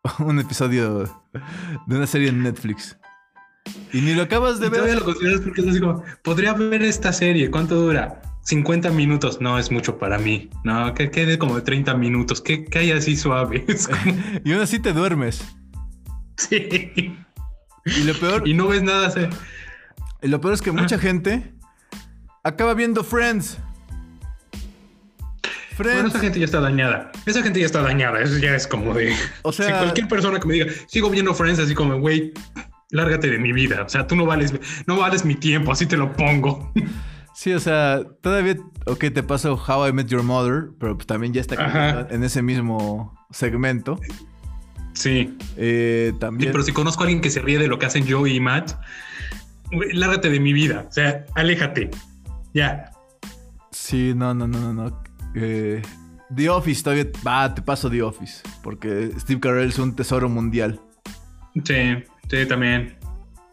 un episodio de una serie en Netflix. Y ni lo acabas de ver. Todavía lo consideras porque es así como, podría ver esta serie, ¿cuánto dura? 50 minutos, no es mucho para mí. No, que quede como de 30 minutos, que, que haya así suave. y aún así te duermes. Sí. Y lo peor. Y no ves nada. Y lo peor es que mucha gente acaba viendo Friends. Friends. Bueno, esa gente ya está dañada. Esa gente ya está dañada. Eso ya es como de. O sea. Si cualquier persona que me diga, sigo viendo Friends, así como, güey, lárgate de mi vida. O sea, tú no vales, no vales mi tiempo, así te lo pongo. Sí, o sea, todavía, ok, te paso How I Met Your Mother, pero pues también ya está en ese mismo segmento. Sí. Eh, también. pero si conozco a alguien que se ríe de lo que hacen Joey y Matt, lárgate de mi vida. O sea, aléjate. Ya. Sí, no, no, no, no, no. Eh, The Office todavía. Va, te paso The Office. Porque Steve Carell es un tesoro mundial. Sí. Sí, también.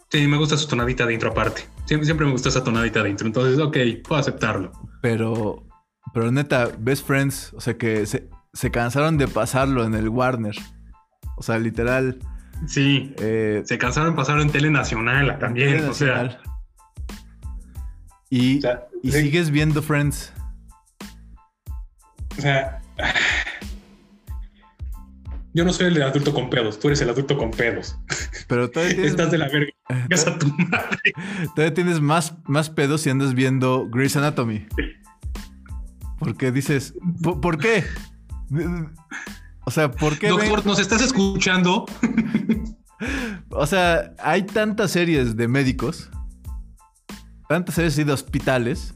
Sí, me gusta su tonadita de intro aparte. Siempre, siempre me gusta esa tonadita de intro. Entonces, ok, puedo aceptarlo. Pero, pero neta, Best Friends, o sea que se, se cansaron de pasarlo en el Warner. O sea, literal. Sí. Eh, se cansaron de pasarlo en Tele Nacional también. O sea. Y, y sigues viendo Friends. O sea. Yo no soy el adulto con pedos, tú eres el adulto con pedos. Pero todavía tienes... Estás de la verga. a tu madre. Todavía tienes más, más pedos si andas viendo Grey's Anatomy. Porque dices, ¿por, qué? O sea, ¿por qué? Doctor, ¿nos estás escuchando? o sea, hay tantas series de médicos, tantas series de hospitales.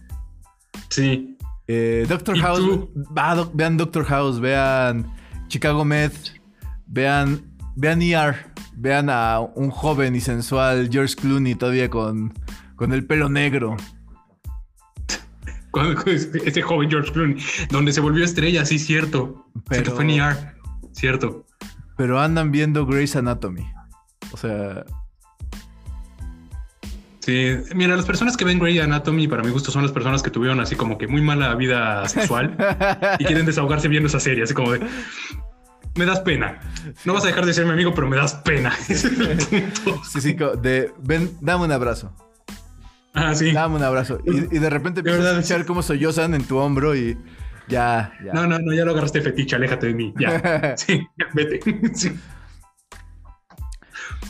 Sí. Eh, Doctor House, vean Doctor House, vean Chicago Med, Vean, vean ER, vean a un joven y sensual George Clooney todavía con, con el pelo negro. Ese joven George Clooney, donde se volvió estrella, sí, cierto. Pero, fue en ER, cierto. Pero andan viendo Grey's Anatomy. O sea, Sí, mira, las personas que ven Grey Anatomy, para mi gusto, son las personas que tuvieron así como que muy mala vida sexual y quieren desahogarse viendo esa serie, así como de, me das pena. No vas a dejar de ser mi amigo, pero me das pena. sí, sí, de ven, dame un abrazo. Ah, sí. Dame un abrazo. Y, de repente empiezas a escuchar cómo sollozan en tu hombro y ya, ya. No, no, no, ya lo agarraste fetiche, aléjate de mí. Ya. sí, vete.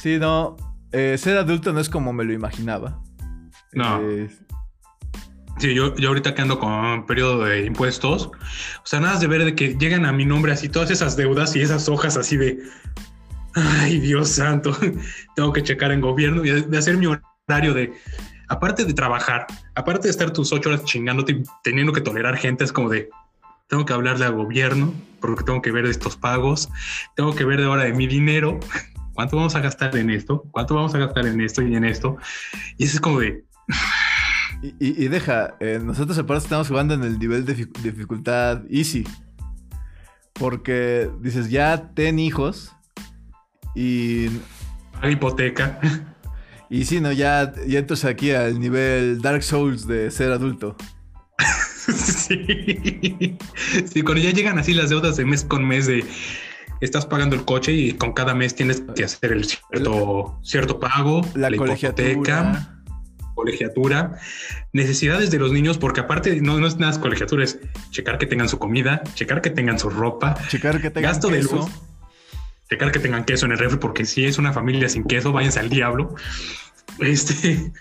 sí. no. Eh, ser adulto no es como me lo imaginaba. No. Eh, Sí, yo, yo ahorita que ando con periodo de impuestos, o sea, nada de ver de que llegan a mi nombre así todas esas deudas y esas hojas así de, ay Dios santo, tengo que checar en gobierno y de hacer mi horario de, aparte de trabajar, aparte de estar tus ocho horas chingándote y teniendo que tolerar gente, es como de, tengo que hablarle al gobierno porque tengo que ver estos pagos, tengo que ver de ahora de mi dinero, cuánto vamos a gastar en esto, cuánto vamos a gastar en esto y en esto. Y eso es como de... Y, deja, eh, nosotros aparte estamos jugando en el nivel de dificultad easy. Porque dices, ya ten hijos y... La hipoteca. Y si no, ya, ya entras aquí al nivel Dark Souls de ser adulto. sí. Sí, cuando ya llegan así las deudas de mes con mes de estás pagando el coche y con cada mes tienes que hacer el cierto, cierto pago, la, la hipoteca colegiatura, necesidades de los niños, porque aparte no, no es nada colegiatura, es checar que tengan su comida, checar que tengan su ropa, checar que tengan gasto de luz, checar que tengan queso en el refri, porque si es una familia sin queso, váyanse al diablo. Este,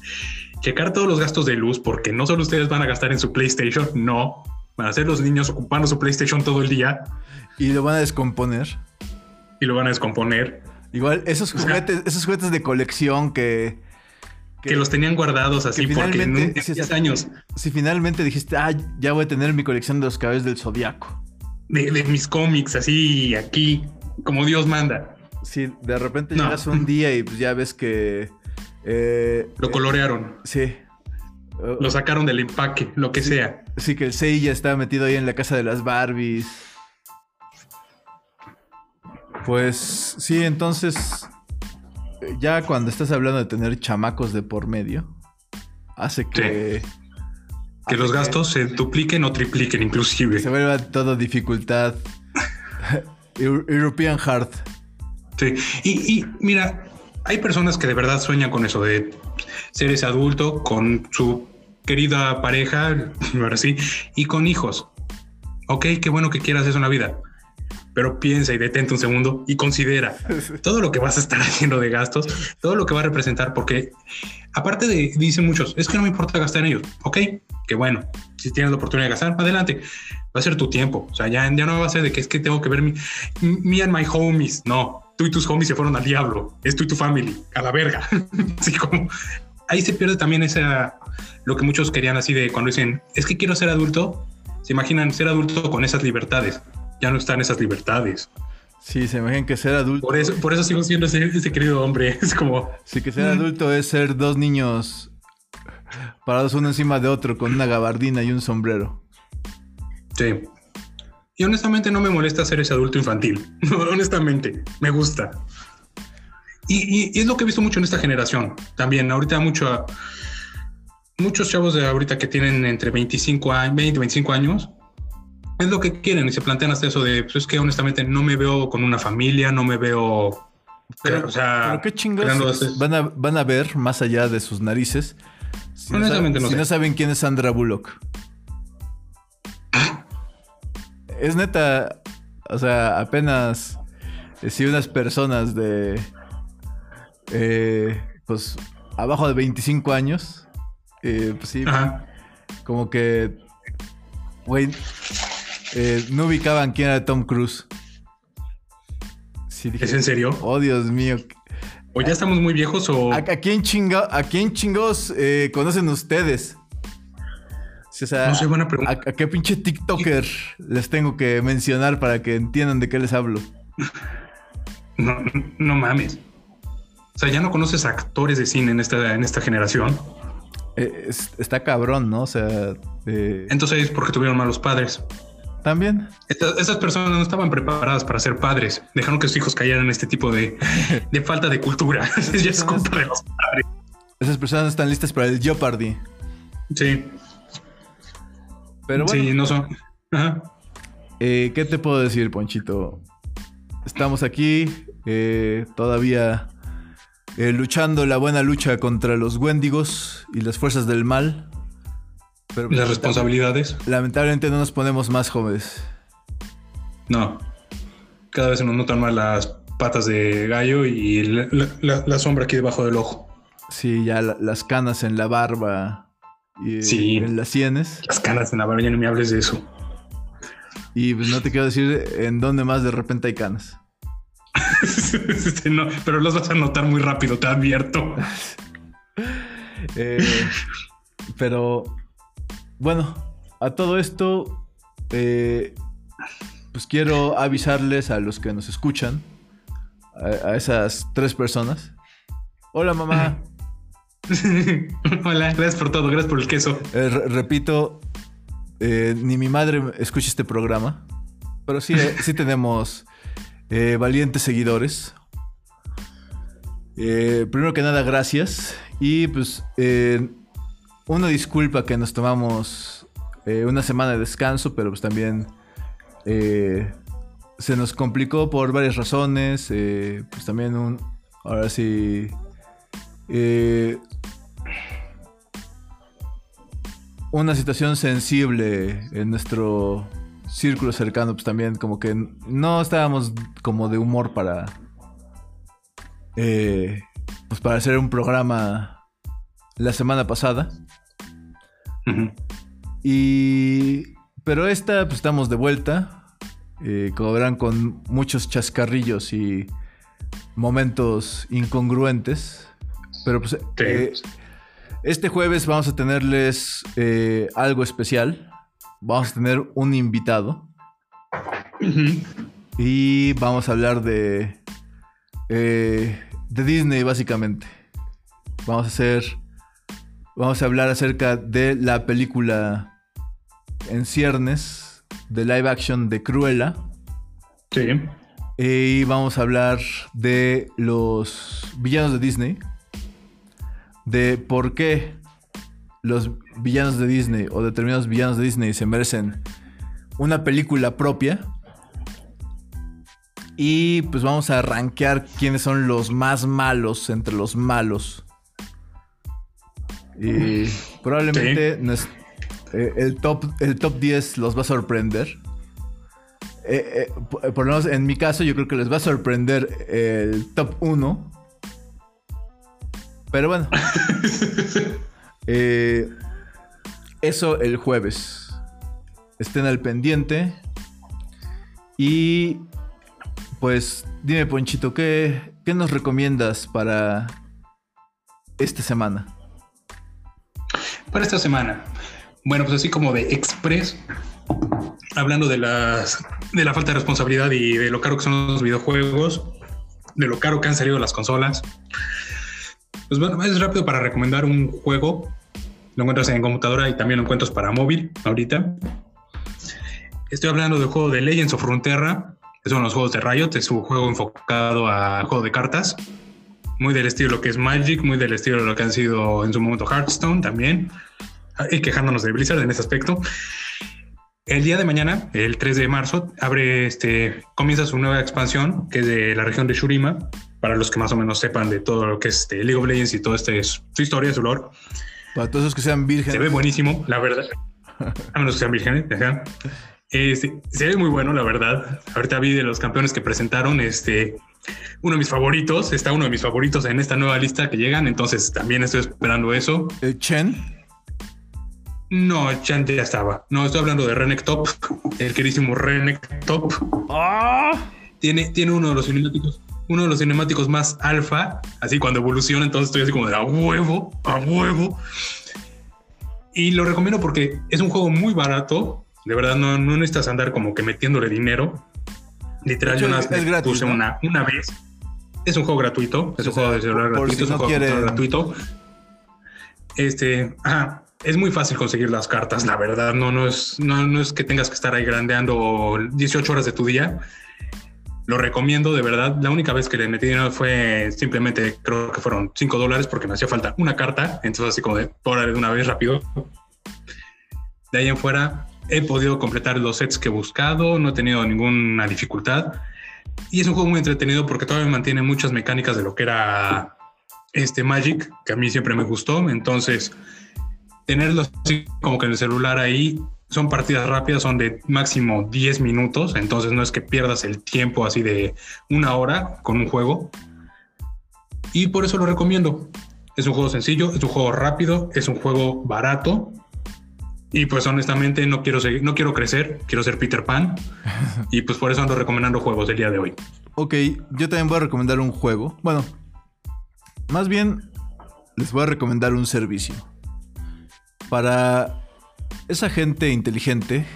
checar todos los gastos de luz, porque no solo ustedes van a gastar en su PlayStation, no, van a ser los niños ocupando su PlayStation todo el día. Y lo van a descomponer. Y lo van a descomponer. Igual, esos juguetes, esos juguetes de colección que, que, los tenían guardados así porque en si, años. Si finalmente dijiste, ah, ya voy a tener mi colección de los cabellos del zodiaco. De, mis cómics, así, aquí, como Dios manda. Sí, de repente llegas un día y pues ya ves que. Eh, lo colorearon. Sí. Lo sacaron del empaque, lo que sea. Sí, que el Sei ya estaba metido ahí en la casa de las Barbies. Pues sí, entonces ya cuando estás hablando de tener chamacos de por medio, hace que... Que los gastos se dupliquen o tripliquen inclusive. Se vuelva todo dificultad. European Hard. Sí, y, y, mira, hay personas que de verdad sueñan con eso, de ser ese adulto con su querida pareja, ahora sí, y con hijos. Ok, qué bueno que quieras eso en la vida pero piensa y detente un segundo y considera todo lo que vas a estar haciendo de gastos, todo lo que va a representar, porque aparte de, dicen muchos, es que no me importa gastar en ellos. Ok, qué bueno. Si tienes la oportunidad de gastar, adelante. Va a ser tu tiempo. O sea, ya, ya no va a ser de que es que tengo que ver mi, me and my homies. No, tú y tus homies se fueron al diablo. Es tú y tu family, a la verga. así como ahí se pierde también esa, lo que muchos querían así de cuando dicen, es que quiero ser adulto. Se imaginan ser adulto con esas libertades ya no están esas libertades. Sí, se imaginan que ser adulto. Por eso, por eso sigo siendo ese, querido hombre. Es como. Sí, que ser adulto es ser dos niños parados uno encima de otro con una gabardina y un sombrero. Sí. Y honestamente no me molesta ser ese adulto infantil. honestamente, me gusta. Y, es lo que he visto mucho en esta generación. También, ahorita mucho, muchos chavos de ahorita que tienen entre 25 años, 20, 25 años, es lo que quieren y se plantean hasta eso de, pues es que honestamente no me veo con una familia, no me veo... Pero, o sea, qué chingados van a, van a ver más allá de sus narices. Si, honestamente no, si no saben quién es Sandra Bullock. es neta, o sea, apenas eh, si unas personas de, eh, pues, abajo de 25 años, eh, pues sí, como que, güey, eh, no ubicaban quién era Tom Cruise. ¿Es en serio? Oh, Dios mío. ¿O ya estamos muy viejos o...? ¿A, quién, chinga, a quién chingos eh, conocen ustedes? o sea, no sé, buena pregunta. A, qué pinche TikToker les tengo que mencionar para que entiendan de qué les hablo? No, no mames. O sea, ya no conoces actores de cine en esta, en esta generación. Eh, está cabrón, ¿no? O sea... Entonces es porque tuvieron malos padres. También. esas personas no estaban preparadas para ser padres. Dejaron que sus hijos cayeran en este tipo de, falta de cultura. ya es culpa de los padres. Esas personas están listas para el Jeopardy. Sí. Pero bueno. Sí, no son. Eh, ¿Qué te puedo decir, Ponchito? Estamos aquí eh, todavía eh, luchando la buena lucha contra los Wendigos y las fuerzas del mal. Pero, las responsabilidades. Lamentablemente no nos ponemos más jóvenes. No. Cada vez se nos notan más las patas de gallo y la, sombra aquí debajo del ojo. Sí, ya las canas en la barba y en las sienes. Las canas en la barba, ya no me hables de eso. Y pues no te quiero decir en dónde más de repente hay canas. no, pero los vas a notar muy rápido, te advierto. Eh, pero bueno, a todo esto, eh, pues quiero avisarles a los que nos escuchan, a, esas tres personas. Hola mamá. Hola, gracias por todo, gracias por el queso. Eh, repito, eh, ni mi madre escucha este programa, pero sí, sí tenemos valientes seguidores. primero que nada, gracias. Y pues una disculpa que nos tomamos eh, una semana de descanso, pero pues también eh, se nos complicó por varias razones. Eh, pues también un. Ahora sí. una situación sensible en nuestro círculo cercano, pues también como que no estábamos como de humor para... Eh, pues para hacer un programa la semana pasada. Y... Pero esta, pues estamos de vuelta. Eh, como verán, con muchos chascarrillos y momentos incongruentes. Pero pues... Eh, este jueves vamos a tenerles eh, algo especial. Vamos a tener un invitado. Y vamos a hablar de. De Disney, básicamente. Vamos a hacer. Vamos a hablar acerca de la película en ciernes de live action de Cruella. Sí. Y vamos a hablar de los villanos de Disney de por qué los villanos de Disney o determinados villanos de Disney se merecen una película propia. Y pues vamos a rankear quiénes son los más malos entre los malos. Y probablemente eh, el, top, el top 10 los va a sorprender. Eh, eh, por lo menos en mi caso, yo creo que les va a sorprender el top 1. Pero bueno. Eso el jueves. Estén al pendiente. Y pues dime, Ponchito, ¿qué, ¿qué nos recomiendas para esta semana? Para esta semana. Bueno, pues así como de Express, hablando de, las, de la falta de responsabilidad y de lo caro que son los videojuegos, de lo caro que han salido las consolas. Pues bueno, es rápido para recomendar un juego. Lo encuentras en computadora y también lo encuentras para móvil ahorita. Estoy hablando del juego de Legends of Frontera. Uno de los juegos de Riot. Es un juego enfocado a juego de cartas. Muy del estilo que es Magic, muy del estilo de lo que han sido en su momento Hearthstone también. Y quejándonos de Blizzard en ese aspecto. El día de mañana, el 3 de marzo, abre este, comienza su nueva expansión, que es de la región de Shurima, para los que más o menos sepan de todo lo que es este League of Legends y todo este su historia, su lore. Para todos los que sean vírgenes. Se ve buenísimo, la verdad. A menos que sean vírgenes. Este, se ve muy bueno, la verdad. Ahorita vi de los campeones que presentaron, este, uno de mis favoritos, está uno de mis favoritos en esta nueva lista que llegan, entonces también estoy esperando eso. ¿El Chen? No, Chen ya estaba. No, estoy hablando de Renek Top, el queridísimo Renek Top. ¡Ah! Tiene, tiene uno de los cinemáticos uno de los cinemáticos más alfa, así cuando evoluciona, entonces estoy así como de a huevo, a huevo. Y lo recomiendo porque es un juego muy barato, de verdad no, no necesitas andar como que metiéndole dinero. Literal, yo es, puse una, una vez. Es un juego gratuito, es un juego de celular gratuito, es un juego gratuito. Este, ajá, es muy fácil conseguir las cartas, la verdad, no, no, es, no, no es que tengas que estar ahí grandeando 18 horas de tu día lo recomiendo de verdad. La única vez que le metí dinero fue simplemente, creo que fueron 5 dólares porque me hacía falta una carta. Entonces, así como de dólares de una vez rápido. De ahí en fuera, he podido completar los sets que he buscado, no he tenido ninguna dificultad. Y es un juego muy entretenido porque todavía mantiene muchas mecánicas de lo que era este Magic, que a mí siempre me gustó. Entonces, tenerlo así como que en el celular ahí son partidas rápidas, son de máximo 10 minutos, entonces no es que pierdas el tiempo así de una hora con un juego. Y por eso lo recomiendo. Es un juego sencillo, es un juego rápido, es un juego barato. Y pues honestamente no quiero seguir, no quiero crecer, quiero ser Peter Pan. y pues por eso ando recomendando juegos el día de hoy. Ok, yo también voy a recomendar un juego. Bueno, más bien les voy a recomendar un servicio. Para esa gente inteligente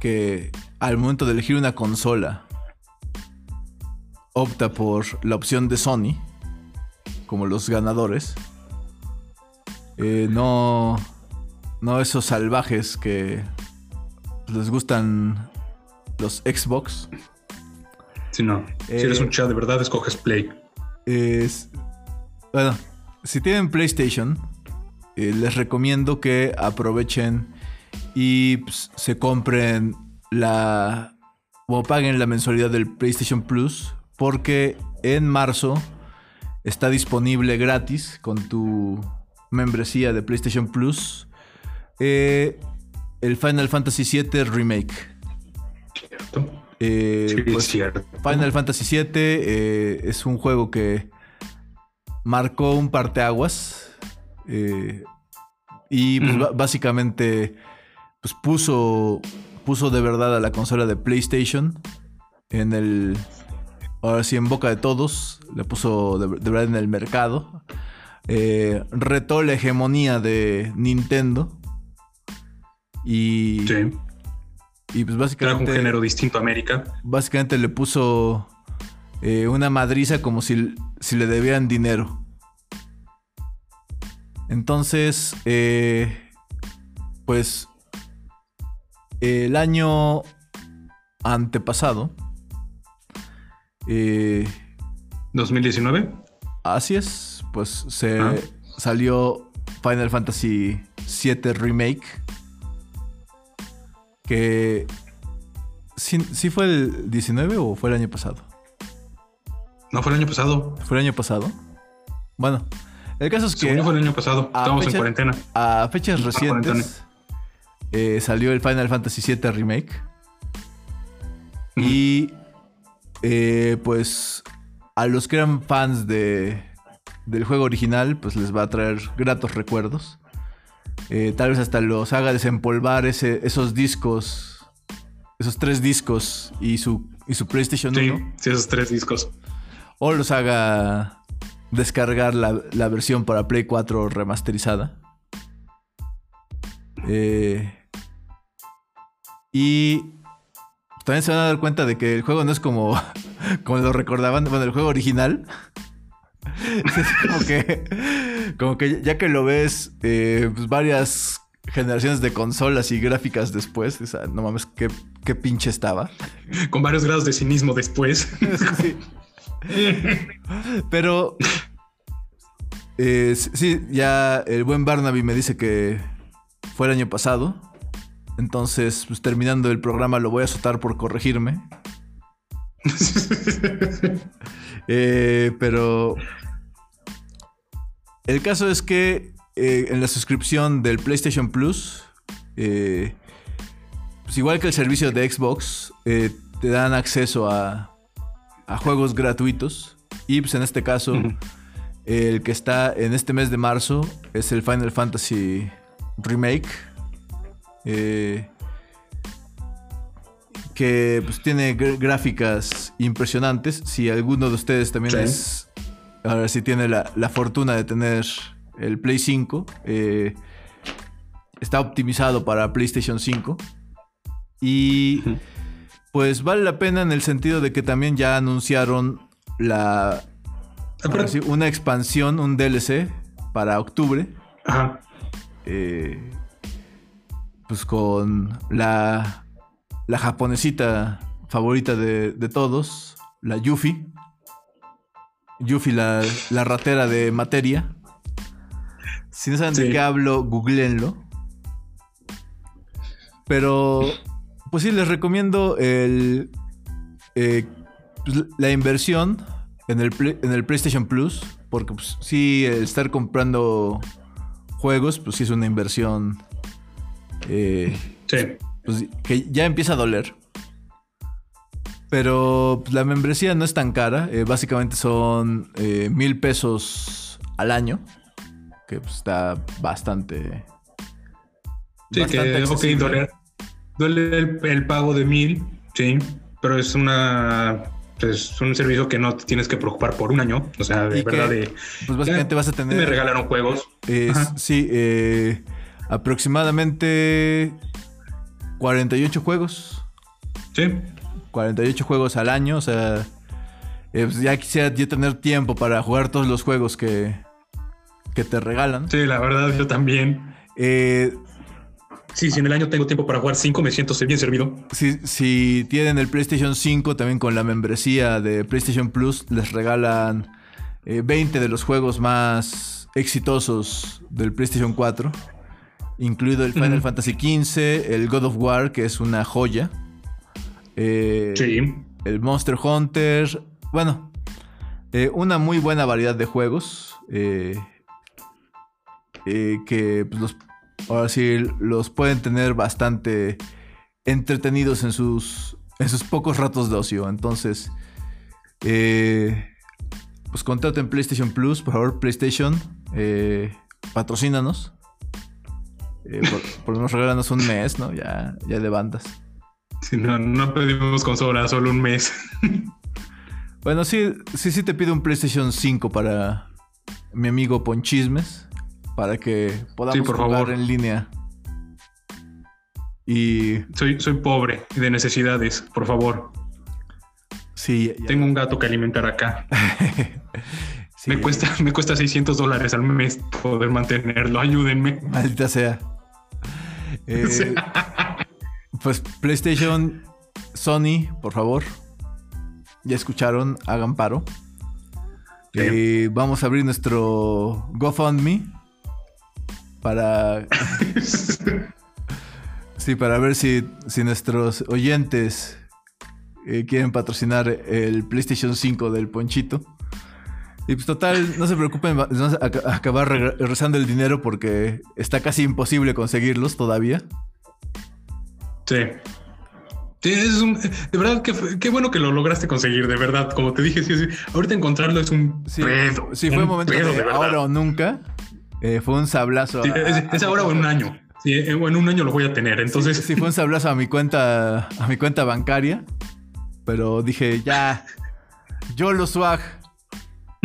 que al momento de elegir una consola opta por la opción de Sony como los ganadores. Eh, no, no esos salvajes que les gustan los Xbox. Si no, si eres un eh, chat de verdad, escoges Play. bueno, si tienen PlayStation, eh, les recomiendo que aprovechen y pues, se compren la o paguen la mensualidad del PlayStation Plus porque en marzo está disponible gratis con tu membresía de PlayStation Plus Eh, el Final Fantasy VII Remake. Cierto. Eh, Sí, pues, es cierto. Final Fantasy VII eh, es un juego que marcó un parteaguas y pues, básicamente pues, puso, puso de verdad a la consola de PlayStation en el ahora sí en boca de todos, le puso de, de verdad en el mercado, retó la hegemonía de Nintendo y, Sí. y pues básicamente un género distinto a América. básicamente le puso eh, una madriza como si, si le debieran dinero. Entonces, eh, pues el año antepasado, eh, 2019. así es, pues se Ah. salió Final Fantasy VII Remake. Que... ¿sí, sí fue el 19 o fue el año pasado? No fue el año pasado. ¿Fue el año pasado? Bueno, el caso es que yo fue el año pasado. a Estábamos en cuarentena. a fechas recientes eh, salió el Final Fantasy VII Remake. Y eh, pues a los que eran fans de, del juego original, pues les va a traer gratos recuerdos. Eh, tal vez hasta los haga desempolvar ese- esos discos, esos tres discos y su, y su PlayStation Sí, 1. sí, esos tres discos. O los haga descargar la, la versión para Play 4 remasterizada. Eh, y también se van a dar cuenta de que el juego no es como, como lo recordaban. Bueno, el juego original. es como que, como que ya que lo ves eh, pues varias generaciones de consolas y gráficas después, o sea, no mames, qué, qué pinche estaba. Con varios grados de cinismo después. Sí. Pero. eh, sí, ya el buen Barnaby me dice que fue el año pasado. Entonces, pues terminando el programa lo voy a azotar por corregirme. Eh, pero. El caso es que eh, en la suscripción del PlayStation Plus. eh, pues igual que el servicio de Xbox, eh, te dan acceso a, a juegos gratuitos. Y pues en este caso, el que está en este mes de marzo es el Final Fantasy Remake. que pues tiene gr- gráficas impresionantes. Si alguno de ustedes también Sí. es. Ahora sí tiene la, la fortuna de tener el Play 5. eh, está optimizado para PlayStation 5. Y pues vale la pena en el sentido de que también ya anunciaron la sí, una expansión, un DLC para octubre. Ajá. eh, pues con la, la japonesita favorita de, de todos, la Yuffie. Yuffie, la, la ratera de materia. Si no saben de qué hablo, googleenlo. Pero, pues sí, les recomiendo el, eh, pues, la inversión en el, en el PlayStation Plus. Porque pues, sí, estar comprando juegos, pues sí es una inversión eh, Sí. pues, que ya empieza a doler. Pero pues, la membresía no es tan cara. eh, básicamente son eh, mil pesos al año. Que pues, está bastante. Sí, bastante que, ok, accesible. duele, duele el, el pago de mil, sí, pero es una es un servicio que no te tienes que preocupar por un año. O sea, de que, verdad, de Pues básicamente Ya, vas a me tener. regalaron juegos. sí, eh, aproximadamente 48 juegos. Sí, 48 juegos al año, o sea, eh, pues ya quisiera yo tener tiempo para jugar todos los juegos que, que te regalan. sí, la verdad, yo también. Eh, Sí, si en el año tengo tiempo para jugar cinco, me siento bien servido. si, si tienen el PlayStation 5, también con la membresía de PlayStation Plus, les regalan eh, 20 de los juegos más exitosos del PlayStation 4, incluido el Final. Fantasy XV, el God of War, que es una joya. Eh, Sí, el Monster Hunter. Bueno, eh, una muy buena variedad de juegos. eh, que pues, los ahora sí los pueden tener bastante entretenidos en sus, en sus pocos ratos de ocio. Entonces, pues en PlayStation Plus, por favor, PlayStation, patrocínanos. Eh, por, lo menos regálanos un mes, ¿no? Ya, ya de bandas. Si no, no pedimos consola, solo un mes. bueno, sí, sí, sí te pido un PlayStation 5 para mi amigo Ponchismes. Para que podamos jugar en línea. Y. Soy, soy pobre y de necesidades, por favor. Sí. Tengo un gato que alimentar acá. me, cuesta, me cuesta 600 dólares al mes poder mantenerlo. Ayúdenme. Maldita sea. Eh, pues PlayStation, Sony, por favor. Ya escucharon, hagan paro. Eh, vamos a abrir nuestro GoFundMe para. sí, para ver si, si nuestros oyentes eh, quieren patrocinar el PlayStation 5 del Ponchito. Y pues total, no se preocupen, vamos a acabar regresando el dinero porque está casi imposible conseguirlos todavía. Sí. Sí, es un, de verdad, qué, bueno que lo lograste conseguir, de verdad. Como te dije, sí, sí. Ahorita encontrarlo es un sí, Sí, fue un momento de, ahora o nunca. Eh, fue un sablazo. es, ahora o en un año. Sí, en un año lo voy a tener. Entonces. Sí, fue un sablazo a mi cuenta, a mi cuenta bancaria. Pero dije, ya. Yo lo swag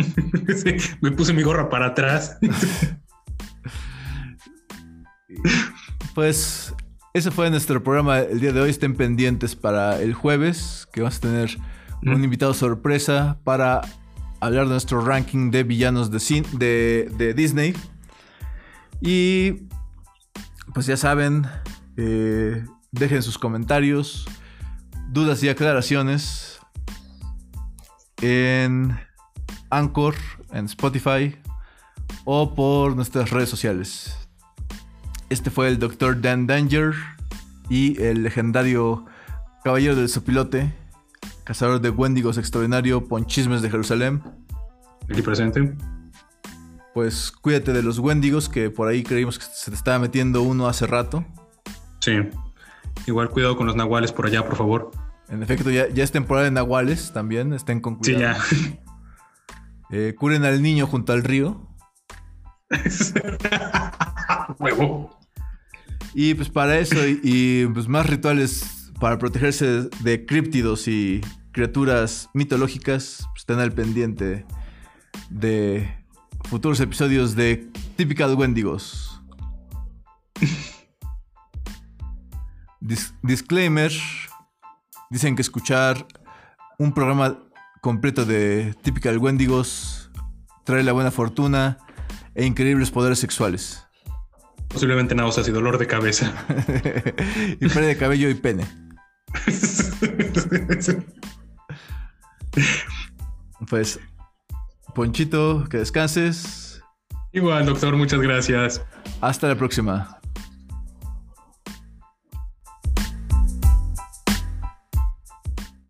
me puse mi gorra para atrás. pues ese fue nuestro programa el día de hoy. Estén pendientes para el jueves, que vamos a tener un invitado sorpresa para hablar de nuestro ranking de villanos de, de, Disney. Y pues ya saben, eh, dejen sus comentarios, dudas y aclaraciones en Anchor, en Spotify o por nuestras redes sociales. Este fue el Dr. Dan Danger y el legendario Caballero del Sopilote, cazador de Wendigos extraordinario, Ponchismes de Jerusalén. Aquí presente. Pues cuídate de los Wendigos, que por ahí creímos que se te estaba metiendo uno hace rato. Sí. Igual cuidado con los nahuales por allá, por favor. En efecto, ya, ya es temporada de nahuales también, estén con cuidado. Sí, ya. Eh, curen al niño junto al río. Huevo. Y pues para eso y, pues más rituales para protegerse de críptidos y criaturas mitológicas, pues estén al pendiente de futuros episodios de Typical Wendigos. disclaimer. Dicen que escuchar un programa completo de Typical Wendigos, trae la buena fortuna e increíbles poderes sexuales. Posiblemente náuseas y dolor de cabeza. y pérdida de cabello y pene. pues, Ponchito, que descanses. Igual, doctor, muchas gracias. Hasta la próxima.